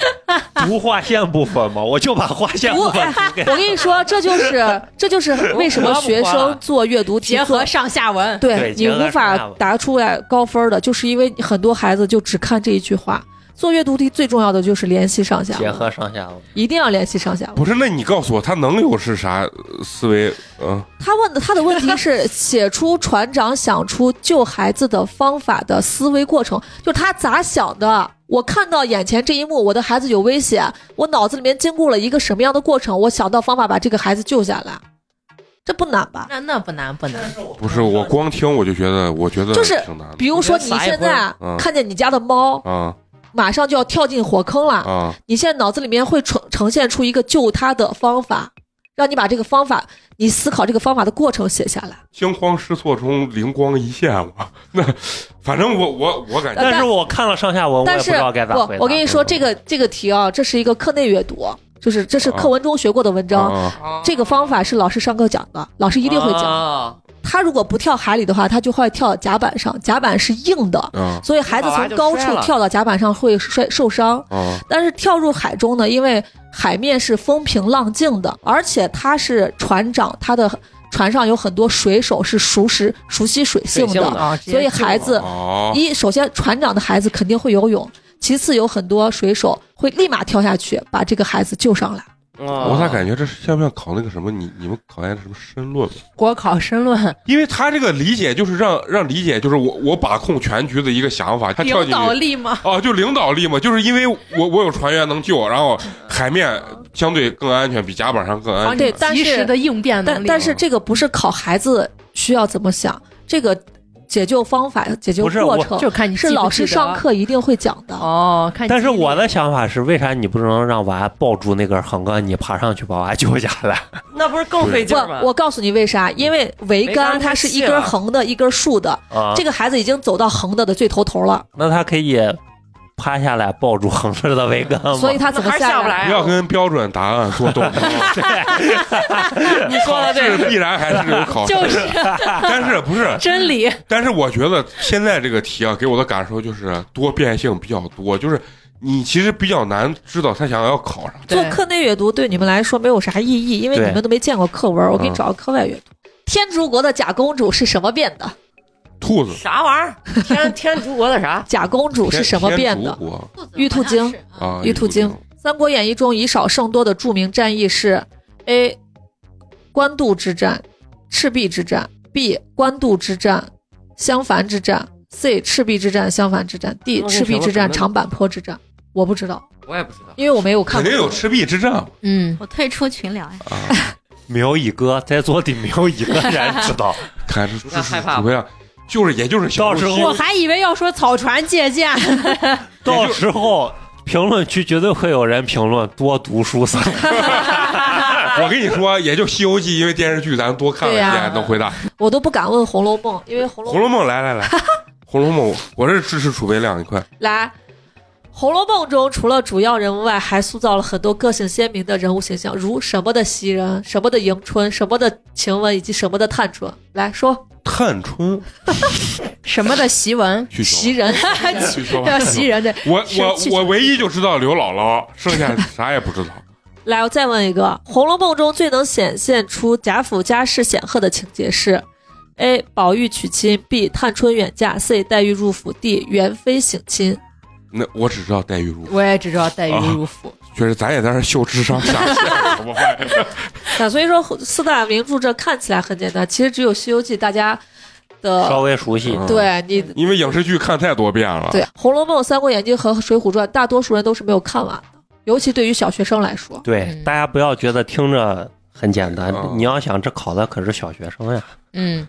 读划线部分嘛，我就把划线部分读给我跟你说，这就是 [laughs] 这就是为什么学生做阅读题结合上下文。对你对结合无上下文法答出来高分的，就是因为很多孩子就只看这一句话。做阅读题最重要的就是联系上下结，合上下文。一定要联系上下文。不是，那你告诉我，他能有是啥呃思维？嗯，他问的他的问题是写出船长想出救孩子的方法的思维过程，就是他咋想的。我看到眼前这一幕，我的孩子有危险，我脑子里面经过了一个什么样的过程，我想到方法把这个孩子救下来，这不难吧？那那不难不难，不是，我光听我就觉得，我觉得就是挺难的比如说你现在嗯看见你家的猫啊马上就要跳进火坑了，啊你现在脑子里面会呈呈现出一个救他的方法，让你把这个方法，你思考这个方法的过程写下来。惊慌失措中灵光一现我。[laughs] 那反正我我我感觉但是我看了上下文，我也但是不知道该咋回答。，我跟你说，这个这个题啊，这是一个课内阅读，就是这是课文中学过的文章。啊这个方法是老师上课讲的，老师一定会讲。啊他如果不跳海里的话，他就会跳甲板上，甲板是硬的，啊所以孩子从高处跳到甲板上会摔受伤。啊但是跳入海中呢，因为海面是风平浪静的，而且他是船长，他的船上有很多水手是熟识熟悉水性的，性的啊，所以孩子哦一首先船长的孩子肯定会游泳，其次有很多水手会立马跳下去把这个孩子救上来。我我咋感觉这是像不像考那个什么？你你们考研什么申论？国考申论，因为他这个理解就是让让理解就是我我把控全局的一个想法，他跳领导力吗？哦，就领导力嘛，就是因为我我有船员能救，然后海面相对更安全，比甲板上更安全。对但是及时的应变能力。但但是这个不是考孩子需要怎么想，这个解救方法、解救过程就看你是老师上课一定会讲的。哦，看。但是我的想法是，为啥你不能让娃抱住那根横杆，你爬上去把娃救下来？[laughs] 那不是更费劲吗？，我告诉你为啥？因为桅桅杆它是一根横的，一根竖的。啊，这个孩子已经走到横的的最头头了，那他可以趴下来抱住横着 [laughs] 的桅杆吗？所以他怎么下？下不来啊。不要跟标准答案做斗争，[laughs] 你说的这个，必然还是有考试，就是 [laughs] 但是不是？真理，但是我觉得现在这个题啊，给我的感受就是多变性比较多，就是你其实比较难知道他想要考啥。做课内阅读对你们来说没有啥意义，因为你们都没见过课文。我给你嗯找个课外阅读。天竺国的假公主是什么变的？兔子啥玩意儿？[laughs] 天天竺国的啥？假公主是什么变的？玉兔精啊，玉兔精。《三国演义》中以少胜多的著名战役是：A. 官渡之战、赤壁之战；B. 官渡之战、襄樊之战；C. 赤壁之战、襄樊之战；D. 赤壁之战、长坂坡之战。我不知道，我也不知道。因为我没有看过。肯定有赤壁之战嗯，我退出群聊呀。啊！[laughs] 没有一个在座的没有一个人知道。[laughs] 看这这那害怕怎么样？就是也就是小到时候我还以为要说草船借箭，[laughs] 到时候评论区绝对会有人评论多读书三个。[laughs] 我跟你说，也就《西游记》，因为电视剧咱多看了一对呀遍，能回答。《我都不敢问《红楼梦》，因为《红楼红楼梦》来来来，《红楼梦》，我这是知识储备量，你快。来，《红楼梦》中除了主要人物外，还塑造了很多个性鲜明的人物形象，如什么的袭人、什么的迎春、什么的晴雯以及什么的探春。来说探春，[laughs] 什么的袭文，袭人，[laughs] 要袭人的，我我我唯一就知道刘姥姥，剩下啥也不知道。[laughs] 来，我再问一个，《红楼梦》中最能显现出贾府家世显赫的情节是：A. 宝玉娶亲；B. 探春远嫁；C. 黛玉入府；D. 元妃省亲。那我只知道黛玉入，我也只知道黛玉入府。确实咱也在这秀智商下限，我发现。那所以说四大名著这看起来很简单，其实只有《西游记》大家的稍微熟悉，嗯对你因为影视剧看太多遍了。对《红楼梦》《三国演义》和《水浒传》，大多数人都是没有看完的，尤其对于小学生来说。对嗯大家不要觉得听着很简单嗯，你要想这考的可是小学生呀。嗯，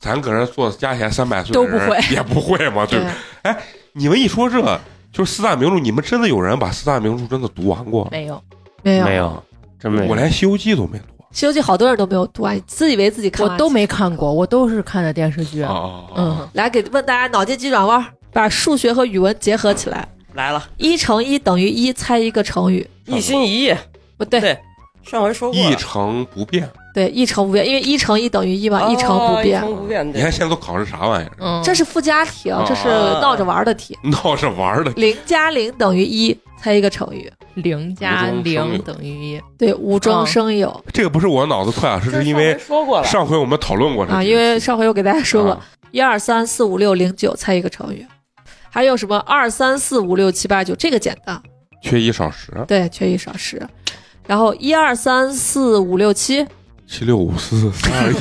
咱搁这做加起来三百岁的都不会也不会嘛，对不对？你们一说这，就是四大名著，你们真的有人把四大名著真的读完过？没有，没有，没有，真没有。我连《西游记》都没读。《西游记》好多人都没有读啊，自以为自己看完我都没看过，我都是看的电视剧。啊啊啊！嗯，来给问大家脑筋急转弯，把数学和语文结合起来。来了，一乘一等于一，猜一个成语。一心一意，不对，对，上回说过一，成不变。对，一成不变，因为一乘一等于一嘛，一成不哦变一。成不变。你看现在都考的啥玩意儿？嗯，这是附加题啊，哦这是闹着玩儿的题。[laughs] 闹着玩儿的。零加零等于一，猜一个成语。零加零等于一。对，无中嗯生有这个不是我脑子快啊，是这因为上回说过了，上回我们讨论过这个啊，因为上回我给大家说过啊，一二三四五六零九，猜一个成语。还有什么二三四五六七八九，这个简单，缺一少十，对，缺一少十。然后一二三四五六七，七六五四三二一，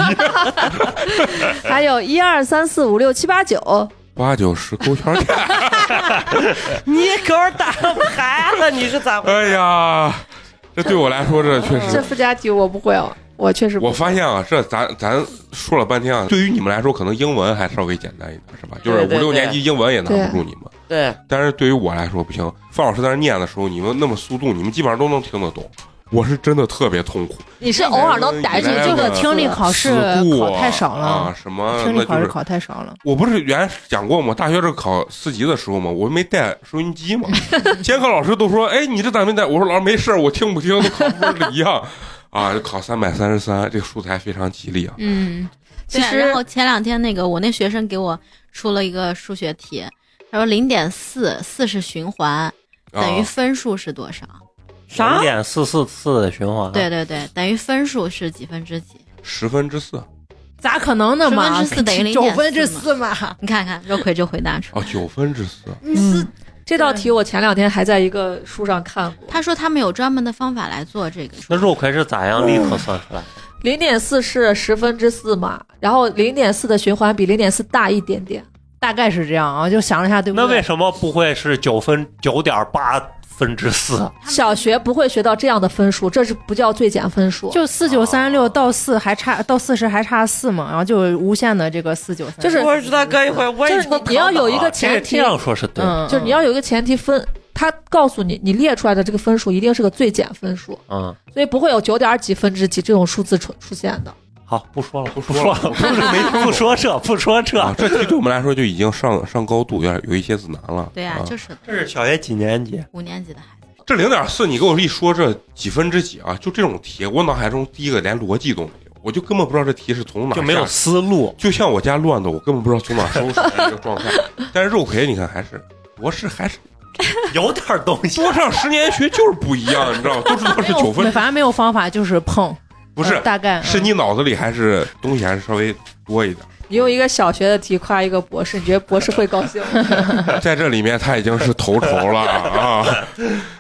[laughs] 还有一二三四五六七八九，八九十勾圈儿 [laughs] 你给我打牌了，你是咋回事？哎呀，这对我来说，这 [laughs] 确实这，附加题我不会哦，我确实我发现啊，这咱咱说了半天啊，对于你们来说，可能英文还稍微简单一点，是吧？就是五六年级英文也难不住你们，对，但是对于我来说不行。范老师在那念的时候，你们那么速度，你们基本上都能听得懂。我是真的特别痛苦，你是偶尔能逮住哎这个听力考试考太少了啊，了，什么听力。考试考太少了。我不是原来讲过吗？大学这考四级的时候嘛，我没带收音机嘛，[laughs] 监考老师都说：“哎，你这咋没带？”我说：“老师没事儿我听不听都考分儿的一样。[laughs] ”啊，考三百三十三，这个数字还非常吉利啊。嗯，其实然后前两天那个我那学生给我出了一个数学题，他说零点四，四是循环，等于啊分数是多少？零啥？点四四四的循环，对对对，等于分数是几分之几？十分之四咋可能呢嘛？十分之四等于 [laughs] 九0.4分之四嘛？你看看，肉葵就回答出来。哦，九分之四，嗯，这道题我前两天还在一个书上看过。他说他们有专门的方法来做这个那肉葵是咋样立刻算出来？零点四是十分之四嘛，然后零点四的循环比零点四大一点点。大概是这样啊，就想了一下，对不对？那为什么不会是九分九点八分之四？小学不会学到这样的分数，这是不叫最简分数。就四九三六到四还差到四十还差四嘛，然后就无限的这个四九三，就是我知道哥一会儿我就是你你要有一个前提这，样说是对，嗯，就是你要有一个前提分，他告诉你你列出来的这个分数一定是个最简分数，嗯，所以不会有九点几分之几这种数字出出现的。好，不说了，不说了说了，不是没不说这，不说这，啊，这题对我们来说就已经上上高度，有点有一些子难了。对呀、就是的这是小学几年级？五年级的孩子。这零点四，你给我一说这几分之几啊？就这种题，我脑海中第一个连逻辑都没有，我就根本不知道这题是从哪就没有下思路。就像我家乱的，我根本不知道从哪收拾的这个状态。[laughs] 但是肉葵，你看还是博士还是 [laughs] 有点东西。多上十年学就是不一样，你知道吗？都知道是九分，反正没有方法，就是碰，不是呃大概是嗯你脑子里还是东西还是稍微多一点。你用一个小学的题夸一个博士，你觉得博士会高兴吗？[laughs] 在这里面他已经是头筹了啊，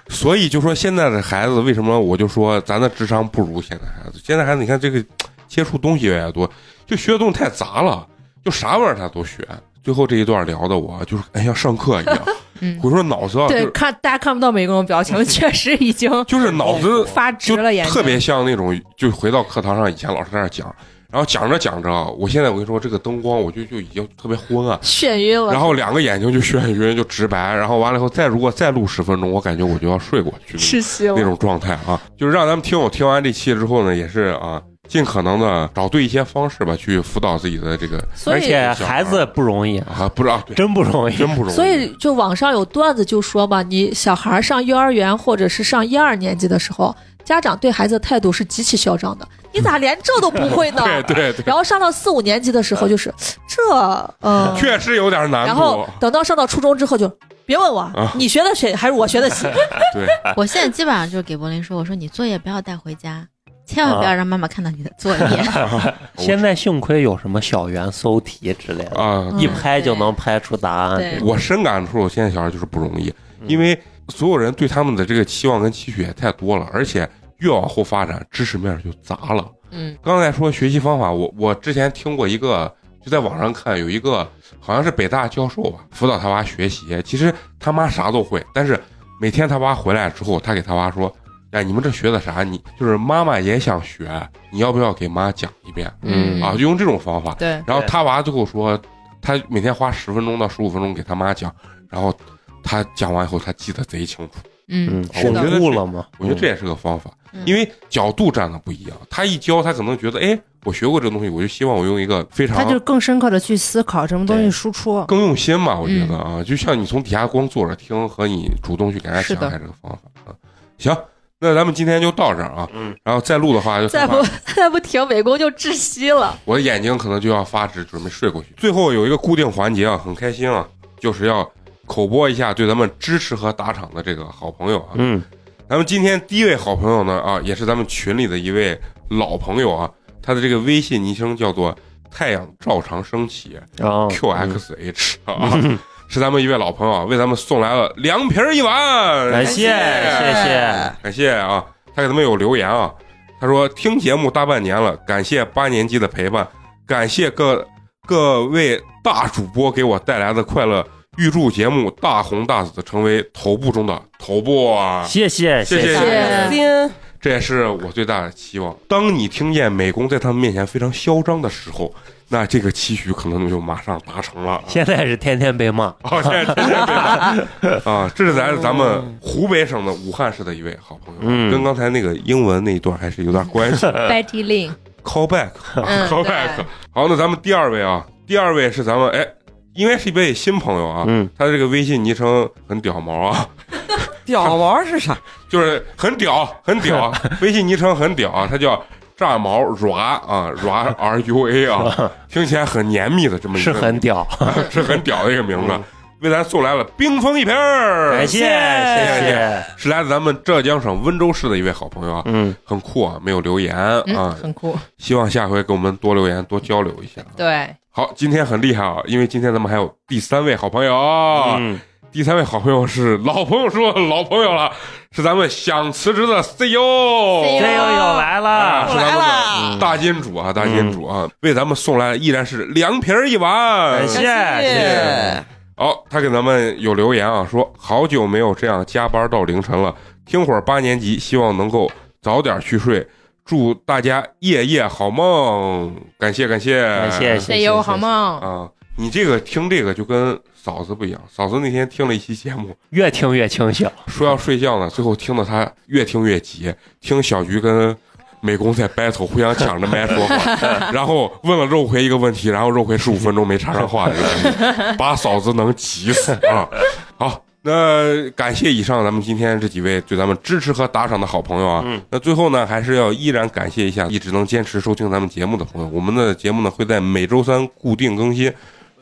所以就说现在的孩子为什么我就说咱的智商不如现在孩子？现在孩子你看这个接触东西越来越多，就学的东西太杂了，就啥玩意儿他都学。最后这一段聊的我就是哎像上课一样，[laughs] 嗯。我说脑子啊，就是对看大家看不到每个人表情，确实已经 [laughs] 就是脑子 [laughs] 发直了眼，特别像那种，就回到课堂上以前老师在那讲，然后讲着讲着，我现在我跟你说这个灯光，我就就已经特别昏暗，眩晕了。然后两个眼睛就眩晕，就直白，然后完了以后再如果再录十分钟，我感觉我就要睡过去窒息了。那种状态啊，就是让咱们听友听完这期之后呢，也是啊，尽可能的找对一些方式吧，去辅导自己的这个所以而且孩子不容易，啊，不是啊，真不容易。真不容易，所以就网上有段子就说嘛，你小孩上幼儿园或者是上一二年级的时候，家长对孩子的态度是极其嚣张的，你咋连这都不会呢？[laughs] 对对对，然后上到四五年级的时候，就是这嗯，确实有点难然后，等到上到初中之后就，别问我，啊。你学的谁还是我学的习？[laughs] 对，我现在基本上就是给柏林说，我说你作业不要带回家，千万不要让妈妈看到你的作业。[laughs] [laughs] 现在幸亏有什么小猿搜题之类的，啊，嗯一拍就能拍出答案。对我深感触，现在小孩就是不容易，嗯因为所有人对他们的这个期望跟期许也太多了，而且越往后发展，知识面就杂了。嗯，刚才说学习方法，我我之前听过一个，就在网上看有一个好像是北大教授吧，辅导他娃学习，其实他妈啥都会，但是每天他娃回来之后，他给他娃说：“哎，你们这学的啥？你就是妈妈也想学，你要不要给妈讲一遍？”嗯啊，就用这种方法。对，然后他娃最后说，他每天花十分钟到十五分钟给他妈讲，然后他讲完以后，他记得贼清楚。嗯嗯，，是的我觉得悟了吗？我觉得这也是个方法，嗯因为角度站的不一样。他一教，他可能觉得，哎，我学过这个东西，我就希望我用一个非常他就更深刻的去思考什么东西输出，更用心嘛。我觉得嗯啊，就像你从底下光坐着听和你主动去给人家是的讲，还是个方法啊。行，那咱们今天就到这儿啊，嗯，然后再录的话就再不再不停，美工就窒息了。我的眼睛可能就要发直，准备睡过去。最后有一个固定环节啊，很开心啊，就是要口播一下对咱们支持和打赏的这个好朋友啊。嗯，咱们今天第一位好朋友呢啊，也是咱们群里的一位老朋友啊，他的这个微信昵称叫做“太阳照常升起哦 QXH” 啊，是咱们一位老朋友啊，为咱们送来了凉皮儿一碗，感谢谢谢，感谢啊！他给咱们有留言啊，他说听节目大半年了，感谢八年级的陪伴，感谢各各位大主播给我带来的快乐，预祝节目大红大紫，成为头部中的头部啊！谢谢谢谢谢谢这也是我最大的期望。当你听见美工在他们面前非常嚣张的时候，那这个期许可能就马上达成了。[laughs] 现在是天天被骂，哦，现在天天被骂 [laughs] 啊！这是来自咱们湖北省的武汉市的一位好朋友，嗯跟刚才那个英文那一段还是有点关系。[laughs] Betty Lin，call back，嗯 call back。好，那咱们第二位啊，第二位是咱们哎，应该是一位新朋友啊，嗯，他的这个微信昵称很屌毛啊，屌毛是啥？就是很屌，很屌，微信昵称很屌啊，他叫炸毛 ra 啊，ra [laughs] r u a 啊，[laughs] 听起来很黏密的这么一个是很屌，[laughs] 是很屌的一个名字，为咱送来了冰封一瓶儿，感谢谢谢，是来自咱们浙江省温州市的一位好朋友啊，嗯，很酷啊，没有留言嗯，啊，很酷。希望下回给我们多留言，多交流一下。对，好，今天很厉害啊，因为今天咱们还有第三位好朋友，嗯，第三位好朋友是老朋友说老朋友了，是咱们想辞职的 CEO，CEO 又来啊，了，是咱们的大金主啊，大金主啊，为咱们送来的依然是凉皮儿一碗，感谢谢。谢，好，他给咱们有留言啊，说好久没有这样加班到凌晨了，听会儿八年级，希望能够早点去睡，祝大家夜夜好梦，感谢感谢。感谢谢谢，加油，好梦。啊！你这个听这个就跟嫂子不一样，嫂子那天听了一期节目，越听越清醒，说要睡觉呢，最后听到他越听越急，听小菊跟美工在 battle，互相抢着麦说话，[laughs] 然后问了肉葵一个问题，然后肉葵十五分钟没插上话，把嫂子能急死啊！好。那感谢以上咱们今天这几位对咱们支持和打赏的好朋友啊，嗯那最后呢，还是要依然感谢一下一直能坚持收听咱们节目的朋友。我们的节目呢会在每周三固定更新，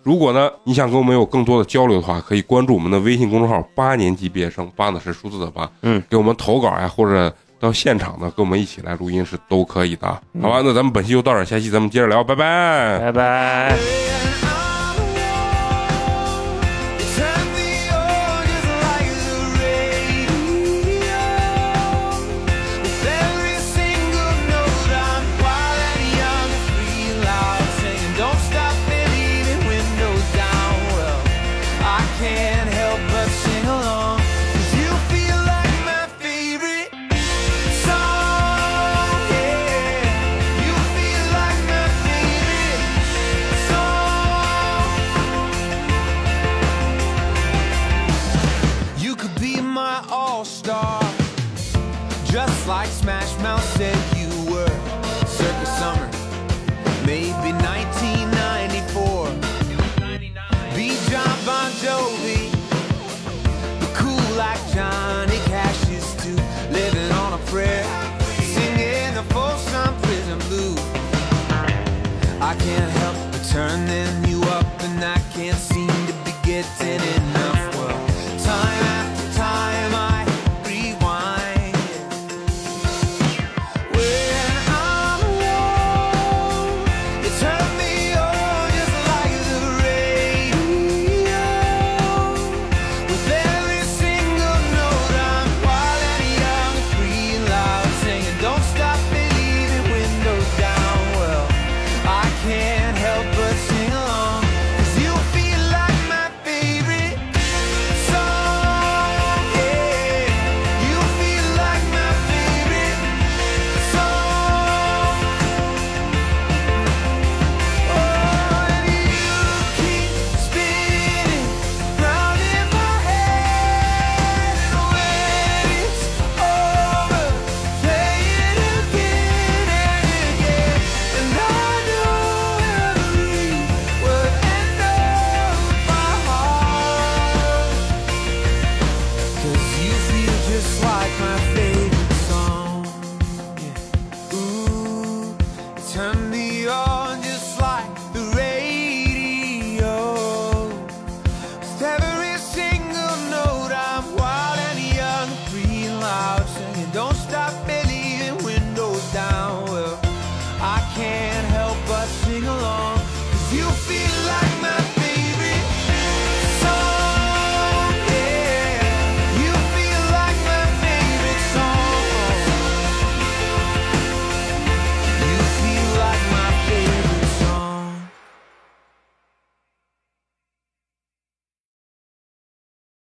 如果呢你想跟我们有更多的交流的话，可以关注我们的微信公众号“八年级毕业生”，八呢是数字的八，嗯，给我们投稿呀，或者到现场呢跟我们一起来录音是都可以的。好吧，那咱们本期就到这儿，下期咱们接着聊，拜拜。拜拜。